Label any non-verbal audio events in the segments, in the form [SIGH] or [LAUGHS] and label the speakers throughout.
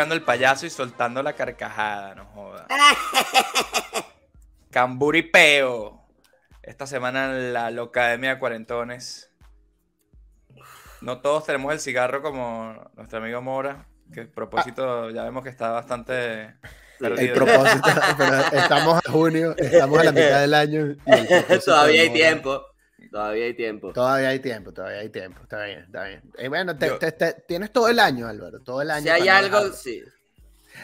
Speaker 1: llegando el payaso y soltando la carcajada, no joda. [LAUGHS] Camburipeo. Esta semana en la Locademia de Cuarentones. No todos tenemos el cigarro como nuestro amigo Mora, que el propósito ya vemos que está bastante
Speaker 2: El
Speaker 1: perdido.
Speaker 2: propósito, pero estamos a junio, estamos a la mitad del año. y el [LAUGHS] propósito
Speaker 3: Todavía hay tiempo. Todavía hay tiempo.
Speaker 2: Todavía hay tiempo, todavía hay tiempo. Está bien, está bien. Eh, bueno, te-
Speaker 1: Yo-
Speaker 2: te- te- tienes todo el año, Álvaro, todo el año.
Speaker 3: Si hay algo,
Speaker 2: dejarlo.
Speaker 3: sí.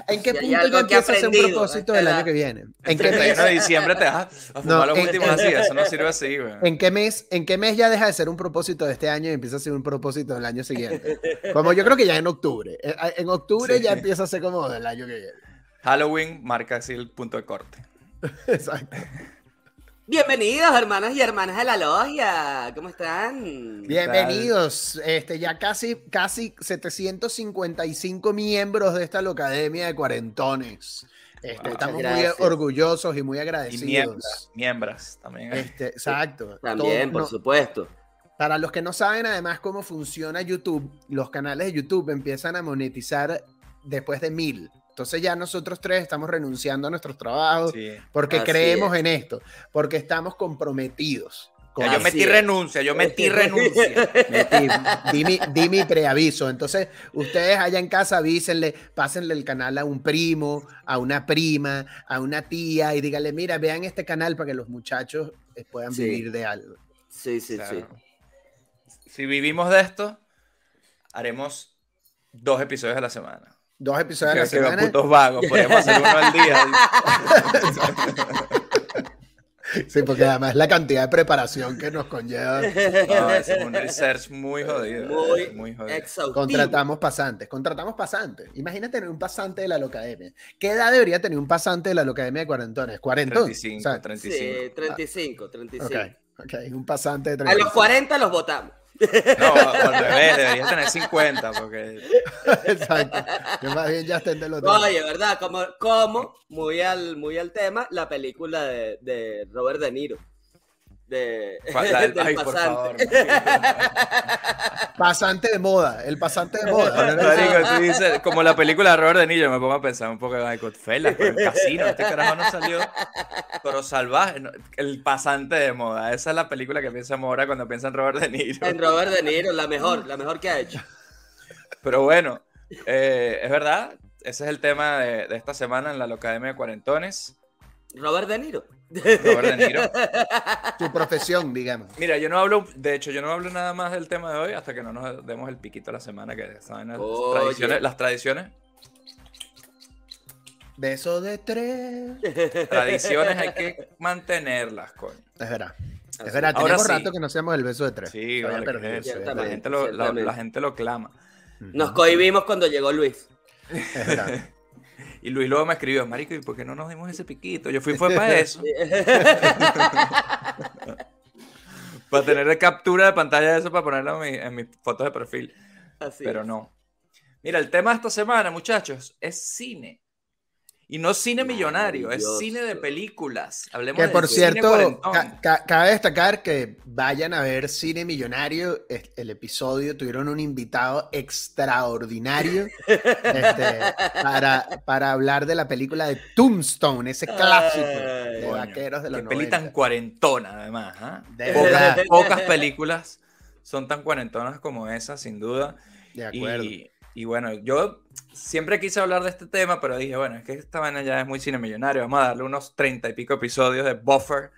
Speaker 2: ¿En qué
Speaker 3: si
Speaker 2: punto
Speaker 3: algo
Speaker 2: ya
Speaker 3: que he
Speaker 2: empieza a ser un propósito del año que viene? ¿En qué mes?
Speaker 1: 31 de diciembre te vas a fumar
Speaker 2: No,
Speaker 1: los
Speaker 2: en-
Speaker 1: últimos así, eso no sirve así, güey.
Speaker 2: ¿En qué mes? ¿En qué mes ya deja de ser un propósito de este año y empieza a ser un propósito del año siguiente? Como yo creo que ya en octubre. Eh, En octubre
Speaker 1: Sí.
Speaker 2: ya empieza a ser como del año que viene.
Speaker 1: Halloween marca así el punto de corte. [LAUGHS]
Speaker 2: Exacto.
Speaker 3: Bienvenidos, hermanos y hermanas de la logia. ¿Cómo están?
Speaker 2: Bienvenidos, este, ya casi, casi 755 miembros de esta locademia de cuarentones. Este,
Speaker 1: Wow.
Speaker 2: estamos muy orgullosos y muy
Speaker 1: Y
Speaker 2: agradecidos.
Speaker 1: miembras, miembras también.
Speaker 2: Este, exacto. [LAUGHS]
Speaker 3: También,
Speaker 2: Todo-
Speaker 3: por
Speaker 2: no,
Speaker 3: supuesto.
Speaker 2: Para los que no saben además cómo funciona YouTube, los canales de YouTube empiezan a monetizar después de mil. Entonces ya nosotros tres estamos renunciando a nuestros trabajos
Speaker 1: Sí.
Speaker 2: porque creemos
Speaker 3: es.
Speaker 2: en esto, porque estamos comprometidos. con
Speaker 1: Ya, yo metí
Speaker 3: es.
Speaker 1: renuncia, yo metí [LAUGHS] renuncia.
Speaker 2: Metí, di, mi, di mi preaviso. Entonces, ustedes allá en casa avísenle, pásenle el canal a un primo, a una prima, a una tía y díganle, mira, vean este canal para que los muchachos eh, puedan
Speaker 3: Sí.
Speaker 2: vivir de algo.
Speaker 3: Sí, sí,
Speaker 1: Claro.
Speaker 3: sí.
Speaker 1: Si vivimos de esto, haremos dos episodios a la semana.
Speaker 2: Dos episodios a
Speaker 1: Que-
Speaker 2: la
Speaker 1: que
Speaker 2: semana.
Speaker 1: putos vagos, podemos hacer uno al día. [LAUGHS]
Speaker 2: Sí, porque además la cantidad de preparación que nos conlleva. [LAUGHS]
Speaker 1: No, es un research muy jodido.
Speaker 3: Muy,
Speaker 1: muy jodido.
Speaker 3: exhaustivo.
Speaker 2: Contratamos pasantes, contratamos pasantes. Imagina tener un pasante de la Locademia. ¿Qué edad debería tener un pasante de la Locademia de cuarentones? ¿40?
Speaker 1: 35,
Speaker 2: O sea,
Speaker 1: 35.
Speaker 3: Sí, 35, 35.
Speaker 2: ok, ok, un pasante de
Speaker 3: A
Speaker 2: 35.
Speaker 3: los 40 los votamos.
Speaker 1: No, al revés, deberías tener 50, porque [LAUGHS]
Speaker 2: Exacto. Que más bien ya estén del otro lado.
Speaker 3: Oye, ¿verdad? Como, como muy, al, muy al tema, la película de, de Robert De Niro. De.
Speaker 1: La [LAUGHS] del-
Speaker 3: del
Speaker 1: ay, por favor.
Speaker 3: pasante. [LAUGHS]
Speaker 2: Pasante de moda, el pasante de moda. Ahora no sé.
Speaker 1: Marico, tú dices, como la película de Robert De Niro, me pongo a pensar un poco de Godfellas, pero el casino, este carajo no salió, pero salvaje, no, el pasante de moda, esa es la película que piensa Mora cuando piensa en Robert De Niro.
Speaker 3: En Robert De Niro, la mejor, la mejor que ha hecho.
Speaker 1: Pero bueno, eh, es verdad, ese es el tema de, de esta semana en la Locademia de Cuarentones,
Speaker 3: Robert De Niro.
Speaker 1: Robert De Niro. [LAUGHS]
Speaker 2: Tu profesión, digamos.
Speaker 1: Mira, yo no hablo, de hecho, yo no hablo nada más del tema de hoy hasta que no nos demos el piquito a la semana, que saben las
Speaker 3: Oye.
Speaker 1: tradiciones, las tradiciones,
Speaker 2: Beso de tres.
Speaker 1: tradiciones hay que mantenerlas, coño.
Speaker 2: Es verdad. Es verdad,
Speaker 1: Ahora
Speaker 2: tenemos
Speaker 1: sí.
Speaker 2: rato que no hacemos el beso de tres.
Speaker 1: Sí, vale, la, gente lo, la- gente lo clama.
Speaker 3: Nos cohibimos cuando llegó Luis.
Speaker 2: Es verdad. [LAUGHS]
Speaker 1: Y Luis luego me escribió, Marico, ¿y por qué no nos dimos ese piquito? Yo fui fue para [LAUGHS] eso. [LAUGHS] para tener captura de pantalla de eso para ponerlo en, mi- en mis fotos de perfil.
Speaker 3: Así
Speaker 1: Pero
Speaker 3: es.
Speaker 1: no. Mira, el tema de esta semana, muchachos, es cine. Y no cine millonario, es
Speaker 3: Maravilloso.
Speaker 1: cine de películas. Hablemos
Speaker 2: Que
Speaker 1: del
Speaker 2: por
Speaker 1: cine
Speaker 2: cierto, ca- ca- cabe destacar que vayan a ver Cine Millonario, es- el episodio, tuvieron un invitado extraordinario [LAUGHS] este, para, para hablar de la película de Tombstone, ese clásico de
Speaker 1: Coño,
Speaker 2: vaqueros de los
Speaker 1: Qué peli tan
Speaker 2: 90.
Speaker 1: cuarentona, además. ¿ah?
Speaker 2: De
Speaker 1: Pocas, pocas películas son tan cuarentonas como esa, sin duda.
Speaker 2: De acuerdo.
Speaker 1: Y, y bueno, yo siempre quise hablar de este tema, pero dije, bueno, es que esta vaina ya es muy cine millonario. Vamos a darle unos treinta y pico episodios de buffer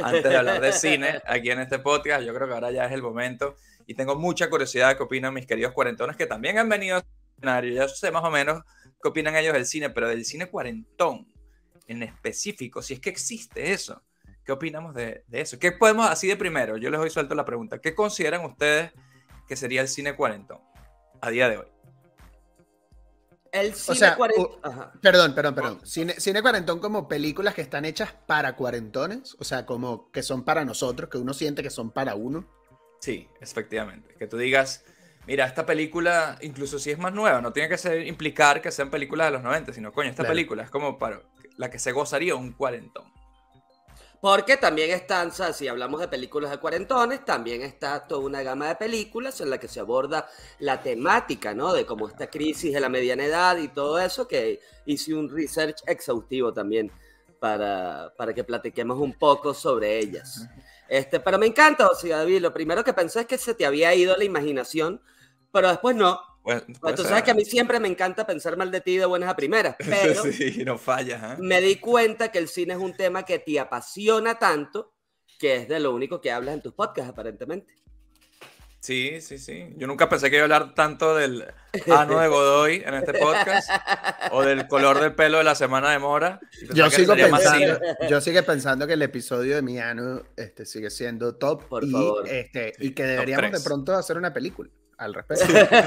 Speaker 1: antes de hablar de cine [LAUGHS] aquí en este podcast. Yo creo que ahora ya es el momento. Y tengo mucha curiosidad de qué opinan mis queridos cuarentones que también han venido a escenario. Ya sé más o menos qué opinan ellos del cine, pero del cine cuarentón en específico, si es que existe eso. ¿Qué opinamos de, de eso? ¿Qué podemos, así de primero, yo les doy suelto la pregunta, ¿qué consideran ustedes que sería el cine cuarentón a día de hoy?
Speaker 3: El cine
Speaker 2: sea,
Speaker 3: 40.
Speaker 2: u-
Speaker 3: Ajá.
Speaker 2: Perdón, perdón, perdón. Cine, cine cuarentón como películas que están hechas para cuarentones, o sea, como que son para nosotros, que uno siente que son para uno.
Speaker 1: Sí, efectivamente. Que tú digas, mira, esta película, incluso si es más nueva, no tiene que ser, implicar que sean películas de los 90, sino, coño, esta
Speaker 2: Claro.
Speaker 1: película es como para la que se gozaría un cuarentón.
Speaker 3: Porque también están, si hablamos de películas de cuarentones, también está toda una gama de películas en la que se aborda la temática, ¿no? De cómo esta crisis de la mediana edad y todo eso, que hice un research exhaustivo también para, para que platiquemos un poco sobre ellas. Este, pero me encanta, o David, lo primero que pensé es que se te había ido la imaginación, pero después no.
Speaker 1: Bueno,
Speaker 3: Pues tú sabes que a mí siempre me encanta pensar mal de ti de buenas a primeras, [LAUGHS] pero
Speaker 1: sí, no fallas. ¿eh?
Speaker 3: me di cuenta que el cine es un tema que te apasiona tanto que es de lo único que hablas en tus podcasts, aparentemente.
Speaker 1: Sí, sí, sí. Yo nunca pensé que iba a hablar tanto del ano de Godoy en este podcast [LAUGHS] o del color del pelo de la semana de Mora.
Speaker 2: Yo sigo, pensando, [LAUGHS] yo sigo pensando que el episodio de Miano este, sigue siendo top
Speaker 3: Por
Speaker 2: y,
Speaker 3: favor.
Speaker 2: este, y que deberíamos de pronto hacer una película al respecto. [LAUGHS]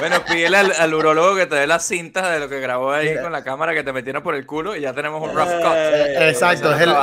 Speaker 1: Bueno, pídele al, al urólogo que te dé las cintas de lo que grabó ahí
Speaker 2: Mira.
Speaker 1: con la cámara que te metieron por el culo y ya tenemos un rough cut.
Speaker 3: Eh,
Speaker 2: Exacto, es el-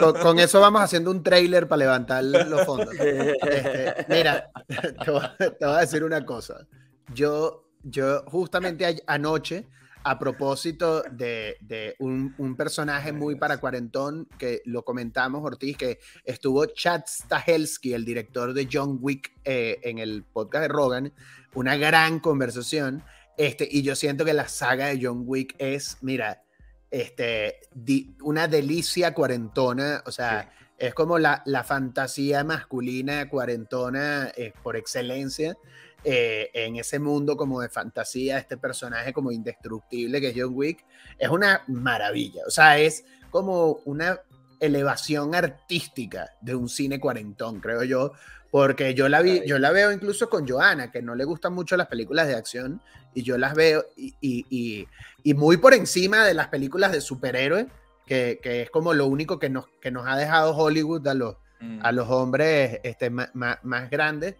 Speaker 2: con, con eso vamos haciendo un trailer para levantar los fondos. Este, mira, [LAUGHS] te voy, a- te voy a decir una cosa. Yo, yo justamente a- anoche, a propósito de, de un, un personaje muy para cuarentón, que lo comentamos, Ortiz, que estuvo Chad Stahelski, el director de John Wick, eh, en el podcast de Rogan, una gran conversación. Este, y yo siento que la saga de John Wick es, mira, este, di- una delicia cuarentona, o sea, es como la, la fantasía masculina cuarentona eh, por excelencia. Eh, en ese mundo como de fantasía, este personaje como indestructible que es John Wick, es una maravilla. O sea, es como una elevación artística de un cine cuarentón, creo yo, porque yo la vi, yo la veo incluso con Joana, que no le gustan mucho las películas de acción, y yo las veo y, y- y- y muy por encima de las películas de superhéroes, que, que es como lo único que nos, que nos ha dejado Hollywood a los,
Speaker 1: Mm.
Speaker 2: a los hombres este, ma- ma- más, grandes,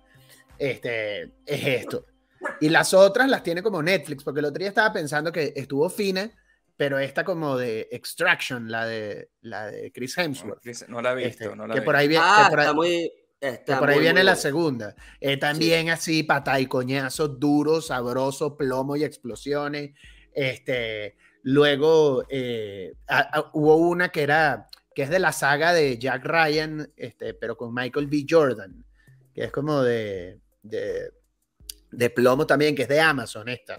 Speaker 2: este, es esto. Y las otras las tiene como Netflix, porque el otro día estaba pensando que estuvo fina, pero esta como de Extraction, la de, la de Chris Hemsworth.
Speaker 1: Chris, No la he visto,
Speaker 2: este,
Speaker 1: no la
Speaker 2: que
Speaker 1: vi.
Speaker 2: por ahí viene,
Speaker 3: Ah,
Speaker 2: que por ahí-
Speaker 3: está muy.
Speaker 2: que
Speaker 3: Está
Speaker 2: por ahí
Speaker 3: muy,
Speaker 2: viene
Speaker 3: muy
Speaker 2: la segunda. Eh, también así, pata y coñazo, duro, sabroso, plomo y explosiones. Este, luego eh, a- a- hubo una que era, que es de la saga de Jack Ryan, este, pero con Michael B. Jordan, que es como de, de, de plomo también, que es de Amazon esta.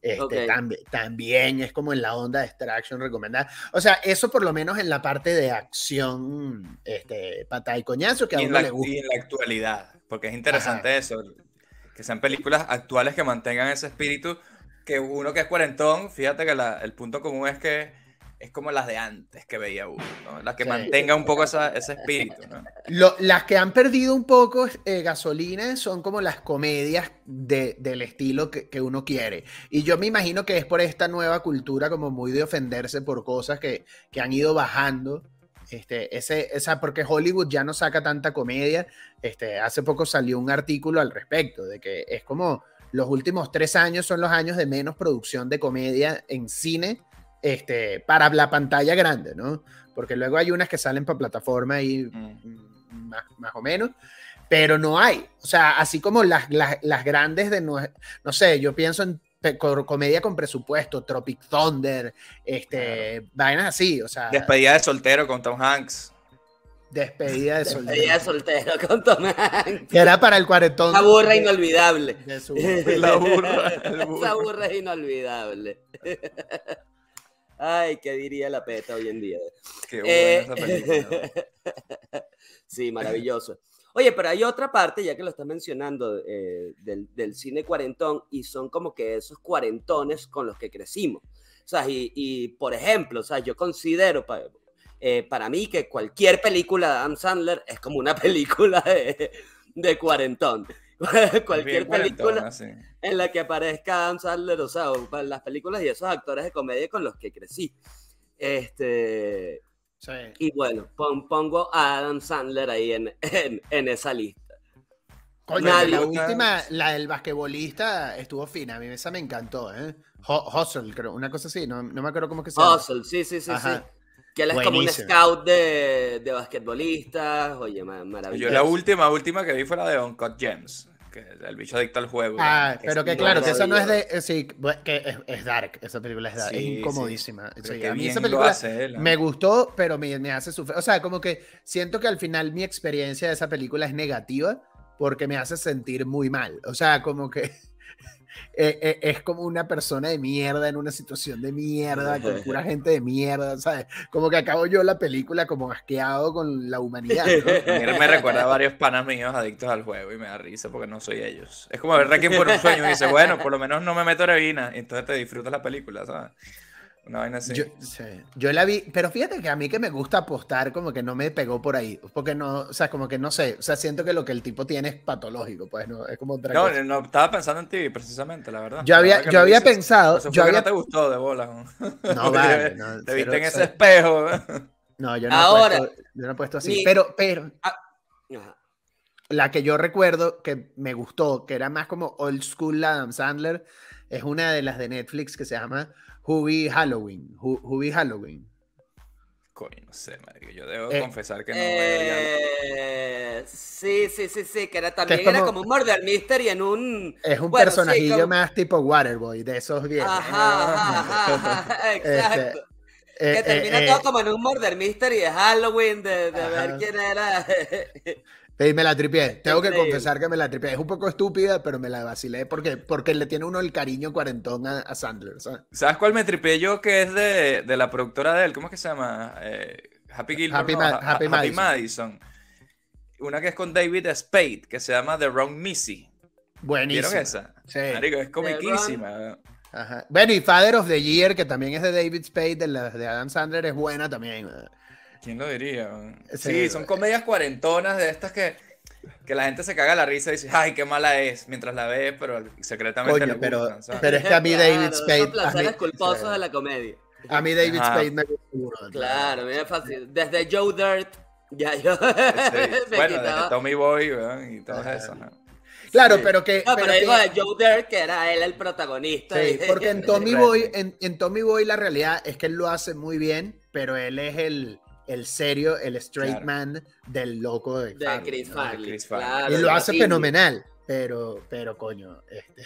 Speaker 2: Este,
Speaker 3: Ok.
Speaker 2: tambi- también es como en la onda de extraction recomendada. O sea, eso por lo menos en la parte de acción, este, pata y coñazo, que a uno
Speaker 1: la,
Speaker 2: le gusta.
Speaker 1: y en la actualidad, porque es interesante eso, que sean películas actuales que mantengan ese espíritu, que uno que es cuarentón, fíjate que la- el punto común es que es como las de antes que veía uno, ¿no? las que
Speaker 2: Sí.
Speaker 1: mantenga un poco esa- ese espíritu. ¿no?
Speaker 2: Lo- las que han perdido un poco eh, gasolina son como las comedias de- del estilo que, que uno quiere. Y yo me imagino que es por esta nueva cultura como muy de ofenderse por cosas que, que han ido bajando. Este, ese, esa, porque Hollywood ya no saca tanta comedia. Este, hace poco salió un artículo al respecto, de que es como los últimos tres años son los años de menos producción de comedia en cine este, para la pantalla grande, ¿no? Porque luego hay unas que salen para plataforma y
Speaker 1: Mm.
Speaker 2: mm, más, más o menos, pero no hay. O sea, así como las, las, las grandes de, nue- no sé, yo pienso en comedia con presupuesto, Tropic Thunder, este, vainas así, o sea,
Speaker 1: Despedida de soltero con Tom Hanks.
Speaker 2: despedida de soltero.
Speaker 3: es soltero con Tom Hanks.
Speaker 2: Que era para el cuarentón.
Speaker 3: Una burra
Speaker 2: de-
Speaker 3: inolvidable.
Speaker 2: de su-
Speaker 1: La burra,
Speaker 3: Esa burra es inolvidable. [LAUGHS] Ay, ¿qué diría la peta hoy en día?
Speaker 1: Qué buena
Speaker 3: Eh,
Speaker 1: esa película. [LAUGHS]
Speaker 3: sí, maravilloso. Oye, pero hay otra parte, ya que lo estás mencionando, eh, del, del cine cuarentón, y son como que esos cuarentones con los que crecimos. O sea, y, y, por ejemplo, o sea, yo considero pa- eh, para mí que cualquier película de Adam Sandler es como una [LAUGHS] película de, de cuarentón. [LAUGHS] cualquier
Speaker 1: cuarentona,
Speaker 3: película
Speaker 1: sí.
Speaker 3: en la que aparezca Adam Sandler, o sea, las películas y esos actores de comedia con los que crecí. Este,
Speaker 2: Sí.
Speaker 3: y bueno, pon- pongo a Adam Sandler ahí en, [LAUGHS] en, en esa lista.
Speaker 2: Coño,
Speaker 3: Nadie-
Speaker 2: la última, la del basquetbolista, estuvo fina. A mí esa me encantó, ¿eh? Hu- Hustle, creo, una cosa así. No, no me acuerdo cómo es que se llama.
Speaker 3: Hustle, sí, sí, sí,
Speaker 2: Ajá.
Speaker 3: sí. Que él es como un scout de, de basquetbolistas. Oye, ma- maravilloso.
Speaker 1: Yo la última, última que vi fue la de Uncut Gems, que el bicho adicto al juego.
Speaker 2: Ah,
Speaker 1: que
Speaker 2: pero que claro, que eso no es de. eh, Sí, que es, es dark. Esa película es dark. es
Speaker 1: Sí,
Speaker 2: incomodísima. Sí,
Speaker 1: qué
Speaker 2: a mí esa
Speaker 1: lo
Speaker 2: película
Speaker 1: hace él, ¿no?
Speaker 2: me gustó, pero me, me hace sufrir. O sea, como que siento que al final mi experiencia de esa película es negativa porque me hace sentir muy mal. O sea, como que [LAUGHS] eh, eh, es como una persona de mierda en una situación de mierda, con pura gente de mierda, ¿sabes? Como que acabo yo la película como asqueado con la humanidad. ¿no? [LAUGHS]
Speaker 1: A mí me recuerda a varios panas míos adictos al juego y me da risa porque no soy ellos. Es como ver Requiem por un sueño y dice, bueno, por lo menos no me meto heroína y entonces te disfrutas la película, ¿sabes? Una vaina así.
Speaker 2: Yo, sí, yo la vi, pero fíjate que a mí que me gusta apostar como que no me pegó por ahí, porque no, o sea, como que no sé, o sea, siento que lo que el tipo tiene es patológico, pues no, es como otra
Speaker 1: No,
Speaker 2: cosa.
Speaker 1: no, estaba pensando en ti precisamente, la verdad.
Speaker 2: Yo había,
Speaker 1: verdad
Speaker 2: yo había
Speaker 1: dices.
Speaker 2: pensado, yo había,
Speaker 1: no te gustó de bola. ¿no?
Speaker 2: no [LAUGHS] vale, no,
Speaker 1: te viste en ese espejo.
Speaker 2: no, yo no
Speaker 3: Ahora,
Speaker 2: he puesto, yo no he puesto así,
Speaker 3: ni-
Speaker 2: pero, pero
Speaker 3: Ajá.
Speaker 2: la que yo recuerdo que me gustó, que era más como old school Adam Sandler, es una de las de Netflix que se llama Hubie Halloween, Hubie Halloween.
Speaker 1: Coño, no sé, marico. Yo debo
Speaker 2: Eh,
Speaker 1: confesar que no
Speaker 3: Eh, sí, sí, sí, sí, que era también
Speaker 2: como-
Speaker 3: era como un murder mystery en un...
Speaker 2: Es un
Speaker 3: Bueno, sí,
Speaker 2: personajillo
Speaker 3: como-
Speaker 2: más tipo Waterboy, de esos viejos.
Speaker 3: Ajá, ajá, ajá, ajá, [LAUGHS] exacto.
Speaker 2: Eh,
Speaker 3: que
Speaker 2: eh,
Speaker 3: termina
Speaker 2: eh,
Speaker 3: todo como en un murder mystery de Halloween, de, de ver quién era. [LAUGHS]
Speaker 2: Sí, me la tripié. Tengo que confesar que me la tripié. Es un poco estúpida, pero me la vacilé porque, porque le tiene uno el cariño cuarentón a, a Sandler. ¿sabes?
Speaker 1: ¿Sabes cuál me tripié yo que es de, de la productora de él? ¿Cómo es que se llama? Eh, Happy Gilmore.
Speaker 2: Happy
Speaker 1: no,
Speaker 2: Ma-
Speaker 1: Ha-
Speaker 2: Happy
Speaker 1: Ha-
Speaker 2: Madison.
Speaker 1: Madison. Una que es con David Spade, que se llama The Wrong Missy.
Speaker 2: Buenísimo.
Speaker 1: ¿Vieron esa?
Speaker 2: Sí.
Speaker 1: Marico, es comiquísima.
Speaker 2: Ajá. Bueno, y Father of the Year, que también es de David Spade, de, la, de Adam Sandler, es buena también.
Speaker 1: ¿Quién lo diría?
Speaker 2: Sí,
Speaker 1: Sí, son comedias cuarentonas de estas que, que la gente se caga la risa y dice, ay, qué mala es, mientras la ve, pero secretamente
Speaker 2: Coño,
Speaker 1: le
Speaker 2: pero,
Speaker 1: gustan, ¿sabes?
Speaker 2: pero es que a mí David
Speaker 3: Claro,
Speaker 2: Spade. A
Speaker 3: placeres
Speaker 2: mí,
Speaker 3: culposos
Speaker 2: sí.
Speaker 3: de la comedia.
Speaker 2: a mí David
Speaker 1: Ajá.
Speaker 2: Spade me gusta seguro.
Speaker 3: Claro, mira fácil. Desde Joe Dirt, ya yo [LAUGHS]
Speaker 1: Sí,
Speaker 3: me
Speaker 1: Bueno, desde. Tommy Boy ¿verdad? y todas
Speaker 2: Ajá.
Speaker 1: esas. ¿no?
Speaker 2: Claro,
Speaker 3: Sí.
Speaker 2: pero que.
Speaker 3: No,
Speaker 2: pero
Speaker 3: pero
Speaker 2: que-
Speaker 3: digo de Joe Dirt, que era él el protagonista.
Speaker 2: Sí,
Speaker 3: y- [LAUGHS]
Speaker 2: porque en [LAUGHS] Tommy. Boy, en, en Tommy Boy la realidad es que él lo hace muy bien, pero él es el, el serio, el straight
Speaker 1: Claro.
Speaker 2: man del loco de,
Speaker 3: de
Speaker 2: Farley,
Speaker 3: Chris
Speaker 2: ¿no?
Speaker 3: Farley.
Speaker 1: Chris Farley.
Speaker 3: claro,
Speaker 2: Y lo
Speaker 3: de
Speaker 2: hace fenomenal, pero, pero coño, este,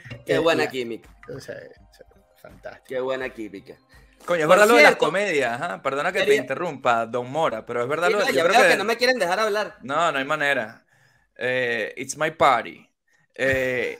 Speaker 2: [LAUGHS]
Speaker 3: Qué
Speaker 2: eh,
Speaker 3: buena
Speaker 2: la- [LAUGHS]
Speaker 3: química.
Speaker 2: o sea, fantástico.
Speaker 3: Qué buena química.
Speaker 1: Coño, es verdad lo de las comedias. Perdona que te interrumpa, Don Mora, pero es verdad
Speaker 3: Sí,
Speaker 1: lo
Speaker 3: no,
Speaker 1: de yo creo
Speaker 3: que... no me quieren dejar hablar.
Speaker 1: No, no hay manera. Eh, it's my party. Eh,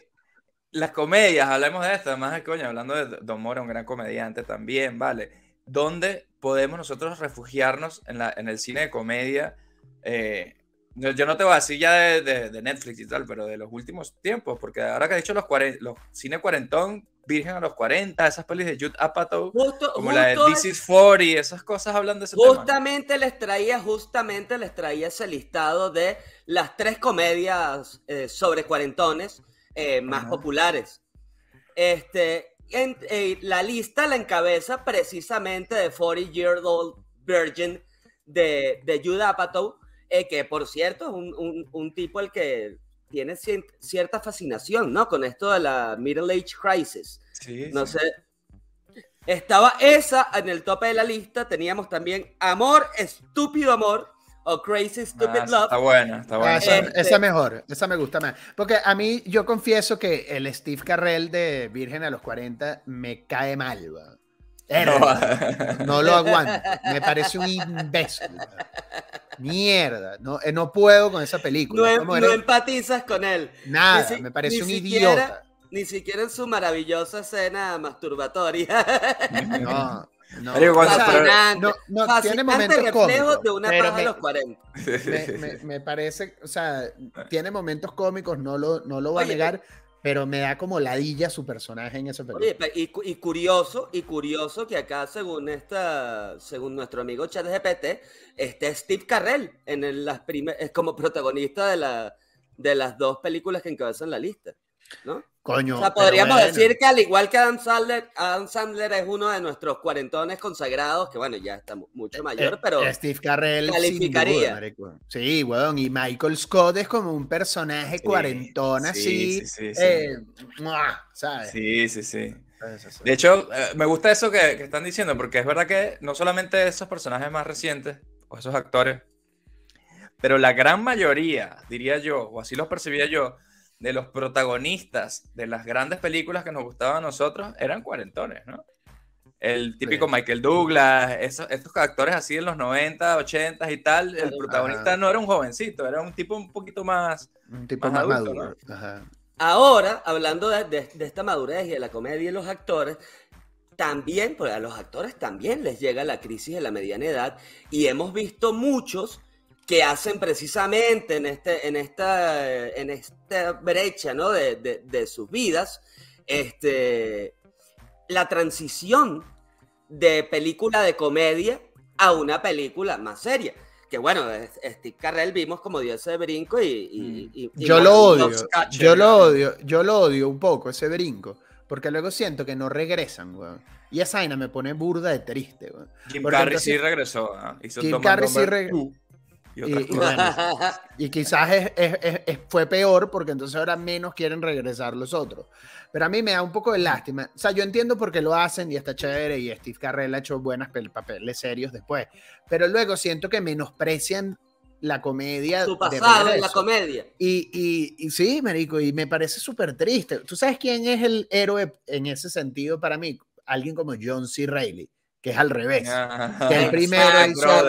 Speaker 1: las comedias, hablemos de esto, además, coño, hablando de Don Mora, un gran comediante también, ¿vale? ¿Dónde podemos nosotros refugiarnos en, la, en el cine de comedia? Eh, yo, yo no te voy a decir ya de, de- de Netflix y tal, pero de los últimos tiempos, porque ahora que he dicho los, los cine cuarentón, Virgen a los 40, esas pelis de Judd Apatow,
Speaker 3: Justo,
Speaker 1: como la de This is 40, esas cosas hablan de ese tema.
Speaker 3: Justamente les traía, justamente les traía ese listado de las tres comedias eh, sobre cuarentones eh, más
Speaker 1: Ajá.
Speaker 3: populares. Este, en- eh, la lista la encabeza precisamente de 40 Year Old Virgin de, de Judd Apatow, eh, que por cierto es un, un- un tipo el que tiene cierta fascinación, ¿no? Con esto de la Middle Age Crisis.
Speaker 1: Sí,
Speaker 3: No
Speaker 1: sí.
Speaker 3: sé. Estaba esa en el tope de la lista. Teníamos también Amor, Estúpido Amor o Crazy Stupid
Speaker 1: Ah,
Speaker 3: Love.
Speaker 1: está buena, está
Speaker 2: Ah,
Speaker 1: buena.
Speaker 2: esa,
Speaker 3: Este-
Speaker 2: esa mejor, esa me gusta más. Porque a mí, yo confieso que el Steve Carrell de Virgen a los 40 me cae mal. Verga, No lo aguanto. Me parece un imbécil. weón. Mierda. No, eh, no puedo con esa película.
Speaker 3: No, em-
Speaker 2: ¿Cómo
Speaker 3: no
Speaker 2: eres?
Speaker 3: empatizas con él.
Speaker 2: Nada,
Speaker 3: si-
Speaker 2: me parece un
Speaker 3: siquiera-
Speaker 2: idiota.
Speaker 3: Ni siquiera en su maravillosa escena masturbatoria.
Speaker 2: No, [LAUGHS] no.
Speaker 1: Marico, cuando-
Speaker 2: O sea,
Speaker 1: pero-
Speaker 2: no, no, tiene momentos
Speaker 3: reflejo
Speaker 2: cómicos.
Speaker 3: de una
Speaker 2: pero me-
Speaker 3: los 40. [LAUGHS]
Speaker 2: me, me- me parece, o sea, tiene momentos cómicos, no lo, no lo voy a
Speaker 3: Oye,
Speaker 2: negar, pero me da como ladilla su personaje en esa película.
Speaker 3: Oye, y, y curioso, y curioso que acá, según esta, según nuestro amigo ChatGPT, esté Steve Carrell en el- las primer- es como protagonista de, la, de las dos películas que encabezan la lista. ¿No?
Speaker 2: Coño.
Speaker 3: O sea, podríamos
Speaker 2: bueno.
Speaker 3: decir que al igual que Adam Sandler, Adam Sandler es uno de nuestros cuarentones consagrados, que bueno, ya está mu- mucho mayor,
Speaker 2: Eh,
Speaker 3: pero
Speaker 2: eh, Steve Carrell
Speaker 3: calificaría.
Speaker 2: sin duda. Sí, weón, y Michael Scott es como un personaje cuarentón
Speaker 1: sí,
Speaker 2: así,
Speaker 1: sí, sí, sí.
Speaker 2: eh. ¿sabes?
Speaker 1: Sí, sí, sí.
Speaker 2: Eso, eso.
Speaker 1: De hecho, eh, me gusta eso que, que están diciendo, porque es verdad que no solamente esos personajes más recientes, o esos actores, pero la gran mayoría, diría yo, o así los percibía yo, de los protagonistas de las grandes películas que nos gustaban a nosotros eran cuarentones, ¿no? El típico Michael Douglas, esos, estos actores así en los 90, 80 y tal, el protagonista no era un jovencito, era un tipo un poquito más,
Speaker 2: un tipo más, maduro.
Speaker 3: Ahora, hablando de, esta madurez y de la comedia y los actores, también, pues a los actores también les llega la crisis de la mediana edad y hemos visto muchos que hacen precisamente en, este, en, esta, en esta brecha ¿no? de, de, sus vidas este, la transición de película de comedia a una película más seria. Que bueno, Steve Carrell vimos como dio ese brinco y...
Speaker 2: Yo lo odio, yo lo odio, yo lo odio un poco, ese brinco. Porque luego siento que no regresan, weón. Y esa vaina me pone burda de triste, weón.
Speaker 1: Jim Carrey sí regresó.
Speaker 2: Jim Carrey sí regresó. Y, quizás fue peor porque entonces ahora menos quieren regresar los otros. Pero a mí me da un poco de lástima. O sea, yo entiendo por qué lo hacen y está chévere y Steve Carrell ha hecho buenas papeles serios después. Pero luego siento que menosprecian la comedia.
Speaker 3: Su pasado en la comedia.
Speaker 2: Y, y, sí, Marico, y me parece súper triste. ¿Tú sabes quién es el héroe en ese sentido para mí? Alguien como John C. Reilly que es al revés. que el primero hizo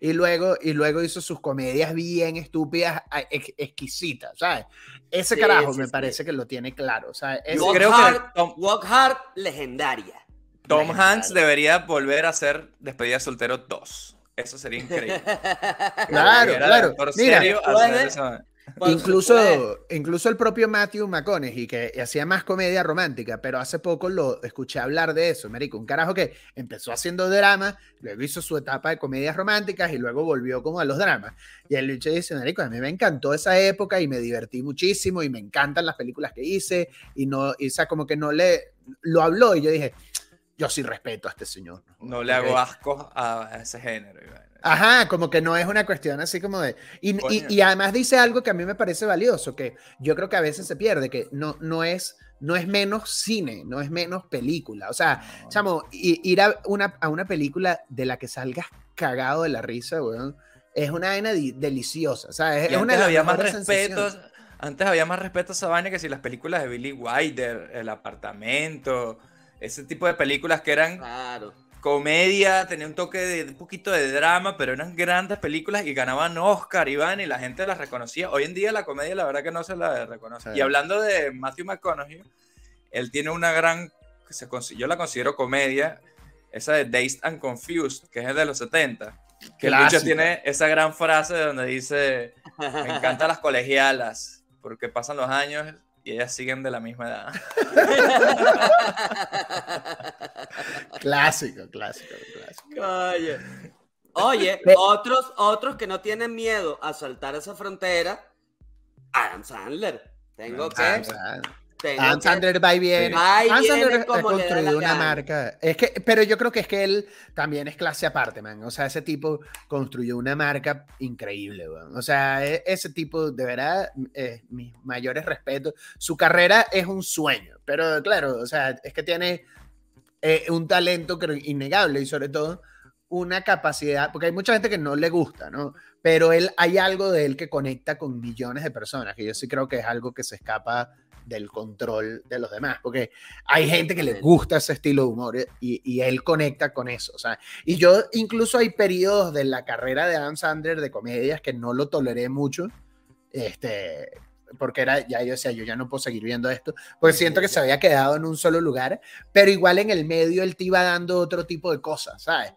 Speaker 2: y luego, y luego hizo sus comedias bien estúpidas, exquisitas, ¿sabes? Ese carajo me parece que lo tiene claro. O sea,
Speaker 3: Walk, creo hard, que Walk Hard, legendaria.
Speaker 1: Tom Hanks debería volver a ser Despedida Soltero 2. Eso sería increíble. [LAUGHS]
Speaker 2: claro, claro. Mira, incluso, incluso el propio Matthew McConaughey, que hacía más comedia romántica, pero hace poco lo escuché hablar de eso, Marico. Un carajo que empezó haciendo drama, luego hizo su etapa de comedias románticas y luego volvió como a los dramas. Y el bicho dice, Marico, a mí me encantó esa época y me divertí muchísimo y me encantan las películas que hice y no, y, o sea, como que no le, lo habló y yo dije, yo sí respeto a este señor.
Speaker 1: No, le hago asco a, ese género.
Speaker 2: Ajá, como que no es una cuestión así como de... Y, además dice algo que a mí me parece valioso, que yo creo que a veces se pierde, que no, no, es, no es menos cine, no es menos película. O sea, chamo, ir a una, a una película de la que salgas cagado de la risa, weón, es una vaina deliciosa. O sea, es, una
Speaker 1: había más respeto. Antes había más respeto a esa vaina que si las películas de Billy Wilder, El Apartamento, ese tipo de películas que eran
Speaker 3: claro
Speaker 1: comedia, tenía un toque de un poquito de drama, pero eran grandes películas y ganaban Oscar, Iván, y la gente las reconocía. Hoy en día la comedia, la verdad que no se la reconoce. Y hablando de Matthew McConaughey, él tiene una gran, se, yo la considero comedia, esa de Dazed and Confused, que es de los 70. Que el tiene esa gran frase donde dice, me encantan las [LAUGHS] colegialas, porque pasan los años y ellas siguen de la misma edad. [LAUGHS]
Speaker 2: clásico, clásico, clásico. [LAUGHS]
Speaker 3: Oye, Oye otros, otros que no tienen miedo a saltar esa frontera, Adam Sandler. Tengo que.
Speaker 2: Adam Sandler va y viene. Adam Sandler ha construido una marca. Es que, pero yo creo que es que él también es clase aparte, man. O sea, ese tipo construyó una marca increíble, weón. O sea, e, ese tipo, de verdad, eh, mis mayores respetos. Su carrera es un sueño, pero claro, o sea, es que tiene eh, un talento creo, innegable y sobre todo una capacidad, porque hay mucha gente que no le gusta, ¿no? Pero él, hay algo de él que conecta con millones de personas, que yo sí creo que es algo que se escapa del control de los demás, porque hay gente que le gusta ese estilo de humor y, él conecta con eso, o sea, y yo incluso hay periodos de la carrera de Adam Sandler de comedias que no lo toleré mucho, este, porque era, ya yo decía, yo ya no puedo seguir viendo esto, porque siento que se había quedado en un solo lugar, pero igual en el medio él te iba dando otro tipo de cosas, ¿sabes?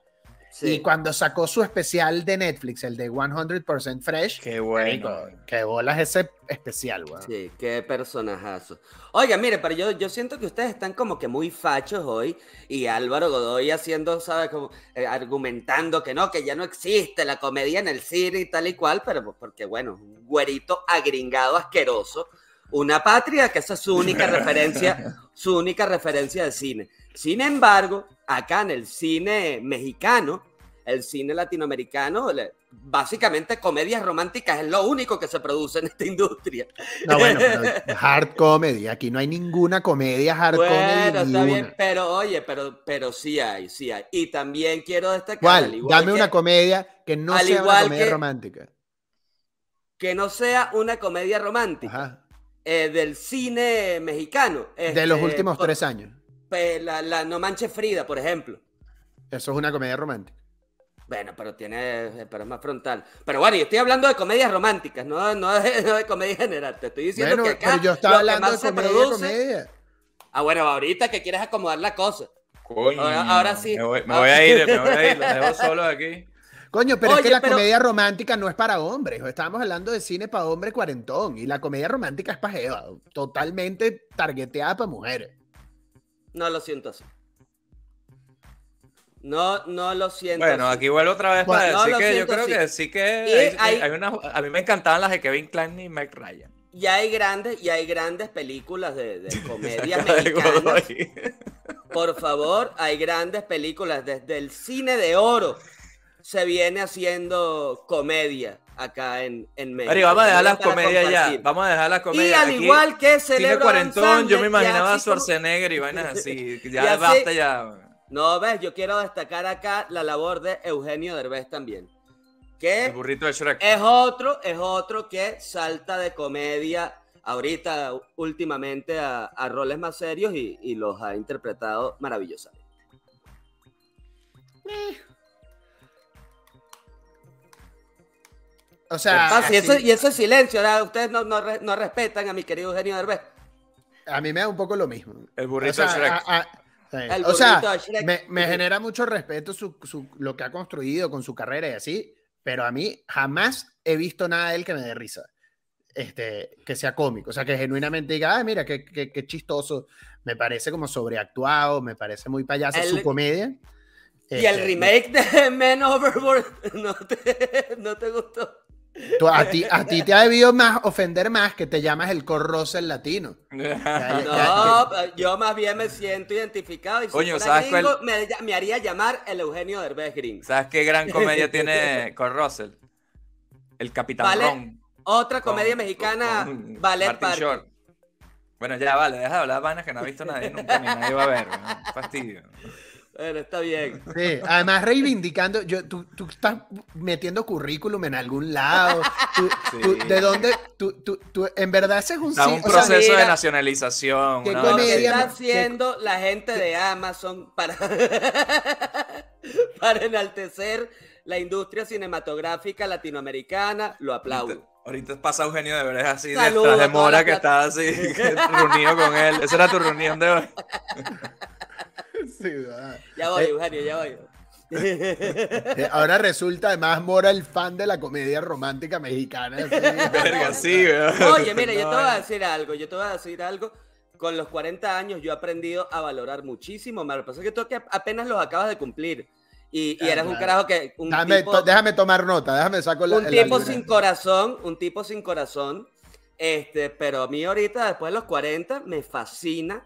Speaker 2: Y cuando sacó su especial de Netflix, el de 100% Fresh,
Speaker 1: qué bueno.
Speaker 2: qué bolas ese especial, weón.
Speaker 3: Sí, qué personajazo. Oiga, mire, pero yo, yo siento que ustedes están como que muy fachos hoy y Álvaro Godoy haciendo, ¿sabes? Como eh, argumentando que no, que ya no existe la comedia en el cine y tal y cual, pero pues porque, bueno, un güerito agringado asqueroso, una patria que esa es su única [LAUGHS] referencia, su única referencia de cine. Sin embargo, acá en el cine mexicano, el cine latinoamericano, básicamente comedias románticas es lo único que se produce en esta industria.
Speaker 2: No, bueno, [LAUGHS] hard comedy, aquí no hay ninguna comedia hard bueno, comedy.
Speaker 3: está bien, pero oye, pero, pero sí hay, sí hay. Y también quiero destacar.
Speaker 2: ¿Cuál? Dame una comedia que no sea una comedia romántica.
Speaker 3: Que no sea una comedia romántica.
Speaker 2: Ajá
Speaker 3: eh, del cine mexicano.
Speaker 2: de los
Speaker 3: Este,
Speaker 2: últimos tres años.
Speaker 3: La, la No Manches Frida, por ejemplo.
Speaker 2: Eso es una comedia romántica.
Speaker 3: Bueno, pero tiene, pero es más frontal. Pero bueno, yo estoy hablando de comedias románticas, no, no, de, no de comedia general. Te estoy diciendo
Speaker 2: Bueno,
Speaker 3: que acá
Speaker 2: pero yo estaba hablando de
Speaker 3: se
Speaker 2: comedia,
Speaker 3: produce-
Speaker 2: comedia.
Speaker 3: Ah, bueno, ahorita que quieres acomodar la cosa.
Speaker 1: Coño,
Speaker 3: Ahora- ahora sí.
Speaker 1: Me voy, me voy a ir, me voy a ir, los dejo [LAUGHS] solos aquí.
Speaker 2: Coño, pero es que la
Speaker 3: pero-
Speaker 2: comedia romántica no es para hombres. Estábamos hablando de cine para hombre cuarentón. Y la comedia romántica es para jeva, Totalmente targeteada para mujeres.
Speaker 3: No lo siento así. No, no lo siento.
Speaker 1: Bueno,
Speaker 3: así.
Speaker 1: aquí vuelvo otra vez
Speaker 2: Bueno,
Speaker 1: para
Speaker 3: no,
Speaker 1: decir
Speaker 3: lo
Speaker 1: que yo creo que sí que hay-
Speaker 3: hay-
Speaker 1: hay una- a mí me encantaban las de Kevin Klein y Meg Ryan.
Speaker 3: Y hay grandes, y hay grandes películas de, de [LAUGHS] comedias. Por favor, hay grandes películas. Desde el cine de oro se viene haciendo comedia acá en, en México.
Speaker 1: Ari, vamos a dejar las comedias ya. Vamos a dejar las
Speaker 3: Y
Speaker 1: comedias.
Speaker 3: al
Speaker 1: Aquí,
Speaker 3: igual que Celebro
Speaker 1: cuarentón, yo me imaginaba
Speaker 3: y
Speaker 1: a
Speaker 3: como-
Speaker 1: Schwarzenegger y vainas así. [LAUGHS]
Speaker 3: Y
Speaker 1: Ya
Speaker 3: así-
Speaker 1: basta ya.
Speaker 3: No, ves, yo quiero destacar acá la labor de Eugenio Derbez también. Que
Speaker 1: El burrito de Shrek.
Speaker 3: es otro, es otro que salta de comedia ahorita, últimamente, a, a roles más serios y, y los ha interpretado maravillosamente.
Speaker 2: O sea,
Speaker 3: Ah, sí,
Speaker 2: así-
Speaker 3: eso- y eso es silencio, ¿verdad? ustedes no, no, no respetan a mi querido Eugenio Derbez.
Speaker 2: a mí me da un poco lo mismo.
Speaker 1: El burrito
Speaker 2: O sea,
Speaker 1: de Shrek.
Speaker 2: a- a- sí.
Speaker 3: El
Speaker 2: O sea,
Speaker 3: Shrek.
Speaker 2: me, me genera mucho respeto su, su- lo que ha construido con su carrera y así, pero a mí jamás he visto nada de él que me dé risa. Este, que sea cómico, o sea, que genuinamente diga, ah, mira, qué, qué- qué chistoso. Me parece como sobreactuado, me parece muy payaso
Speaker 3: El-
Speaker 2: su comedia.
Speaker 3: Y el
Speaker 2: Este,
Speaker 3: remake de [LAUGHS] Men Overboard [LAUGHS] no te, no te gustó.
Speaker 2: Tú- a, ti, a ti te ha debido más ofender más que te llamas el Corrosel latino. [LAUGHS]
Speaker 3: No, yo más bien me siento identificado y si
Speaker 1: Coño, ¿sabes
Speaker 3: gringo,
Speaker 1: cuál-
Speaker 3: me, me haría llamar el Eugenio Derbez gringo.
Speaker 1: ¿Sabes qué gran comedia tiene [LAUGHS] con Russell? El Capitán
Speaker 3: Vale,
Speaker 1: Ron.
Speaker 3: Otra
Speaker 1: con-
Speaker 3: comedia mexicana,
Speaker 1: con
Speaker 3: Ballet
Speaker 1: Martin
Speaker 3: Park.
Speaker 1: Short. Bueno, ya vale, deja de hablar vainas que no ha visto nadie nunca, ni nadie va a ver. weón. Fastidio.
Speaker 3: Bueno, está bien.
Speaker 2: Sí, además reivindicando, yo, tú, tú estás metiendo currículum en algún lado. tú- tú-
Speaker 1: Sí.
Speaker 2: ¿De dónde? Tú, tú- tú- en verdad ese es un
Speaker 1: Está un
Speaker 2: sea,
Speaker 1: proceso de nacionalización.
Speaker 2: ¿qué
Speaker 1: así.
Speaker 3: está haciendo la gente de Amazon para, [LAUGHS] para enaltecer la industria cinematográfica latinoamericana, lo aplaudo.
Speaker 1: Ahorita pasa Eugenio de Verdad así
Speaker 3: Saludos
Speaker 1: detrás de
Speaker 3: toda
Speaker 1: Mora que está así [LAUGHS] reunido con él. Esa era tu reunión de hoy. [LAUGHS] [LAUGHS]
Speaker 2: sí.
Speaker 3: Ya voy,
Speaker 2: Eh,
Speaker 3: Eugenio, ya voy.
Speaker 2: eh, Ahora resulta además Mora el fan de la comedia romántica mexicana. [LAUGHS]
Speaker 1: Verga, sí. [LAUGHS]
Speaker 3: Oye, mira, yo te voy a
Speaker 1: eh.
Speaker 3: decir algo, yo te voy a decir algo. Con los 40 años yo he aprendido a valorar muchísimo más. Lo que pasa es que tú que apenas los acabas de cumplir. Y, y eres un carajo que... Un
Speaker 2: Déjame,
Speaker 3: tipo,
Speaker 2: to- déjame tomar nota, déjame saco la.
Speaker 3: un
Speaker 2: la
Speaker 3: tipo
Speaker 2: libreta.
Speaker 3: sin corazón, un tipo sin corazón. Este, pero a mí ahorita, después de los 40, me fascina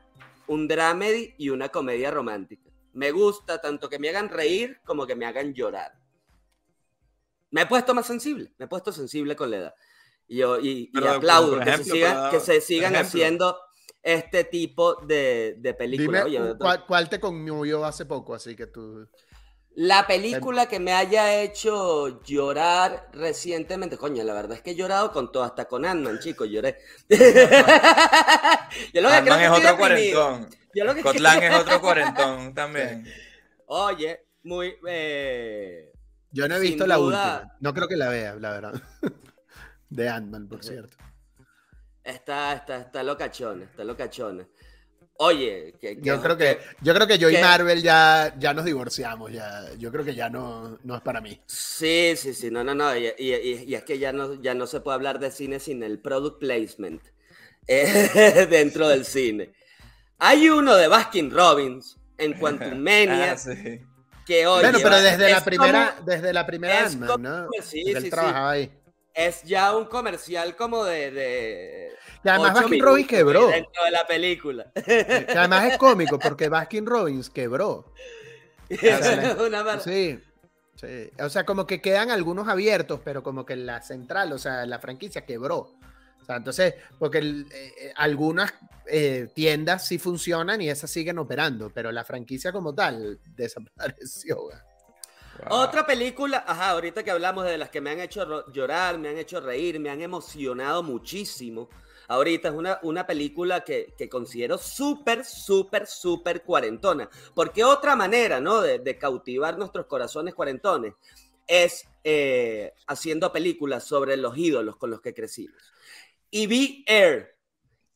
Speaker 3: un dramedy y una comedia romántica. Me gusta tanto que me hagan reír como que me hagan llorar. Me he puesto más sensible, me he puesto sensible con la edad. Y yo y, y
Speaker 1: Pero,
Speaker 3: aplaudo que, se que se sigan haciendo este tipo de, de
Speaker 2: Dime
Speaker 3: películas. Oye,
Speaker 2: ¿cuál, cuál te conmovió hace poco, así que tú.
Speaker 3: La película que me haya hecho llorar recientemente, coño, la verdad es que he llorado con todo, hasta con Ant-Man, chicos, lloré. [LAUGHS] Yo lo que creo
Speaker 1: Ant-Man
Speaker 3: que
Speaker 1: es otro cuarentón.
Speaker 3: Yo lo que
Speaker 1: Cotlán es [LAUGHS] otro cuarentón también.
Speaker 3: Oye, muy... eh,
Speaker 2: Yo no he visto la
Speaker 3: duda.
Speaker 2: última. No creo que la vea, la verdad. [LAUGHS] De Ant-Man, por cierto.
Speaker 3: Está, está, está locachona, está locachona. Oye, que, que-
Speaker 2: Yo creo que, yo creo que yo y Marvel ya, ya nos divorciamos. Ya. Yo creo que ya no, no es para mí.
Speaker 3: Sí, sí, sí, no, no, no. Y, y- es que ya no, ya no se puede hablar de cine sin el product placement [LAUGHS] eh, dentro del cine. Hay uno de Baskin Robbins en Quantum Mania [LAUGHS]
Speaker 1: Ah, sí.
Speaker 3: que oye,
Speaker 2: bueno, pero desde la primera,
Speaker 3: como-
Speaker 2: desde la primera
Speaker 3: es
Speaker 2: Ant-Man,
Speaker 3: como-
Speaker 2: ¿no?
Speaker 3: sí,
Speaker 2: Porque él
Speaker 3: sí,
Speaker 2: trabajaba ahí.
Speaker 3: Es ya un comercial como de. de
Speaker 2: Y además Baskin Robbins quebró.
Speaker 3: Dentro de la película.
Speaker 2: Que además es cómico porque Baskin Robbins quebró. [LAUGHS]
Speaker 3: Una
Speaker 2: Sí, sí. O sea, como que quedan algunos abiertos, pero como que la central, o sea, la franquicia quebró. O sea, entonces, porque el- eh, eh, algunas eh, tiendas sí funcionan y esas siguen operando, pero la franquicia como tal desapareció. güey.
Speaker 1: Wow.
Speaker 3: Otra película, ajá, ahorita que hablamos de las que me han hecho llorar, me han hecho reír, me han emocionado muchísimo. ahorita, es una, una película que, que considero súper, súper, súper cuarentona. Porque otra manera, ¿no? De, de cautivar nuestros corazones cuarentones es eh, haciendo películas sobre los ídolos con los que crecimos. Y vi Air,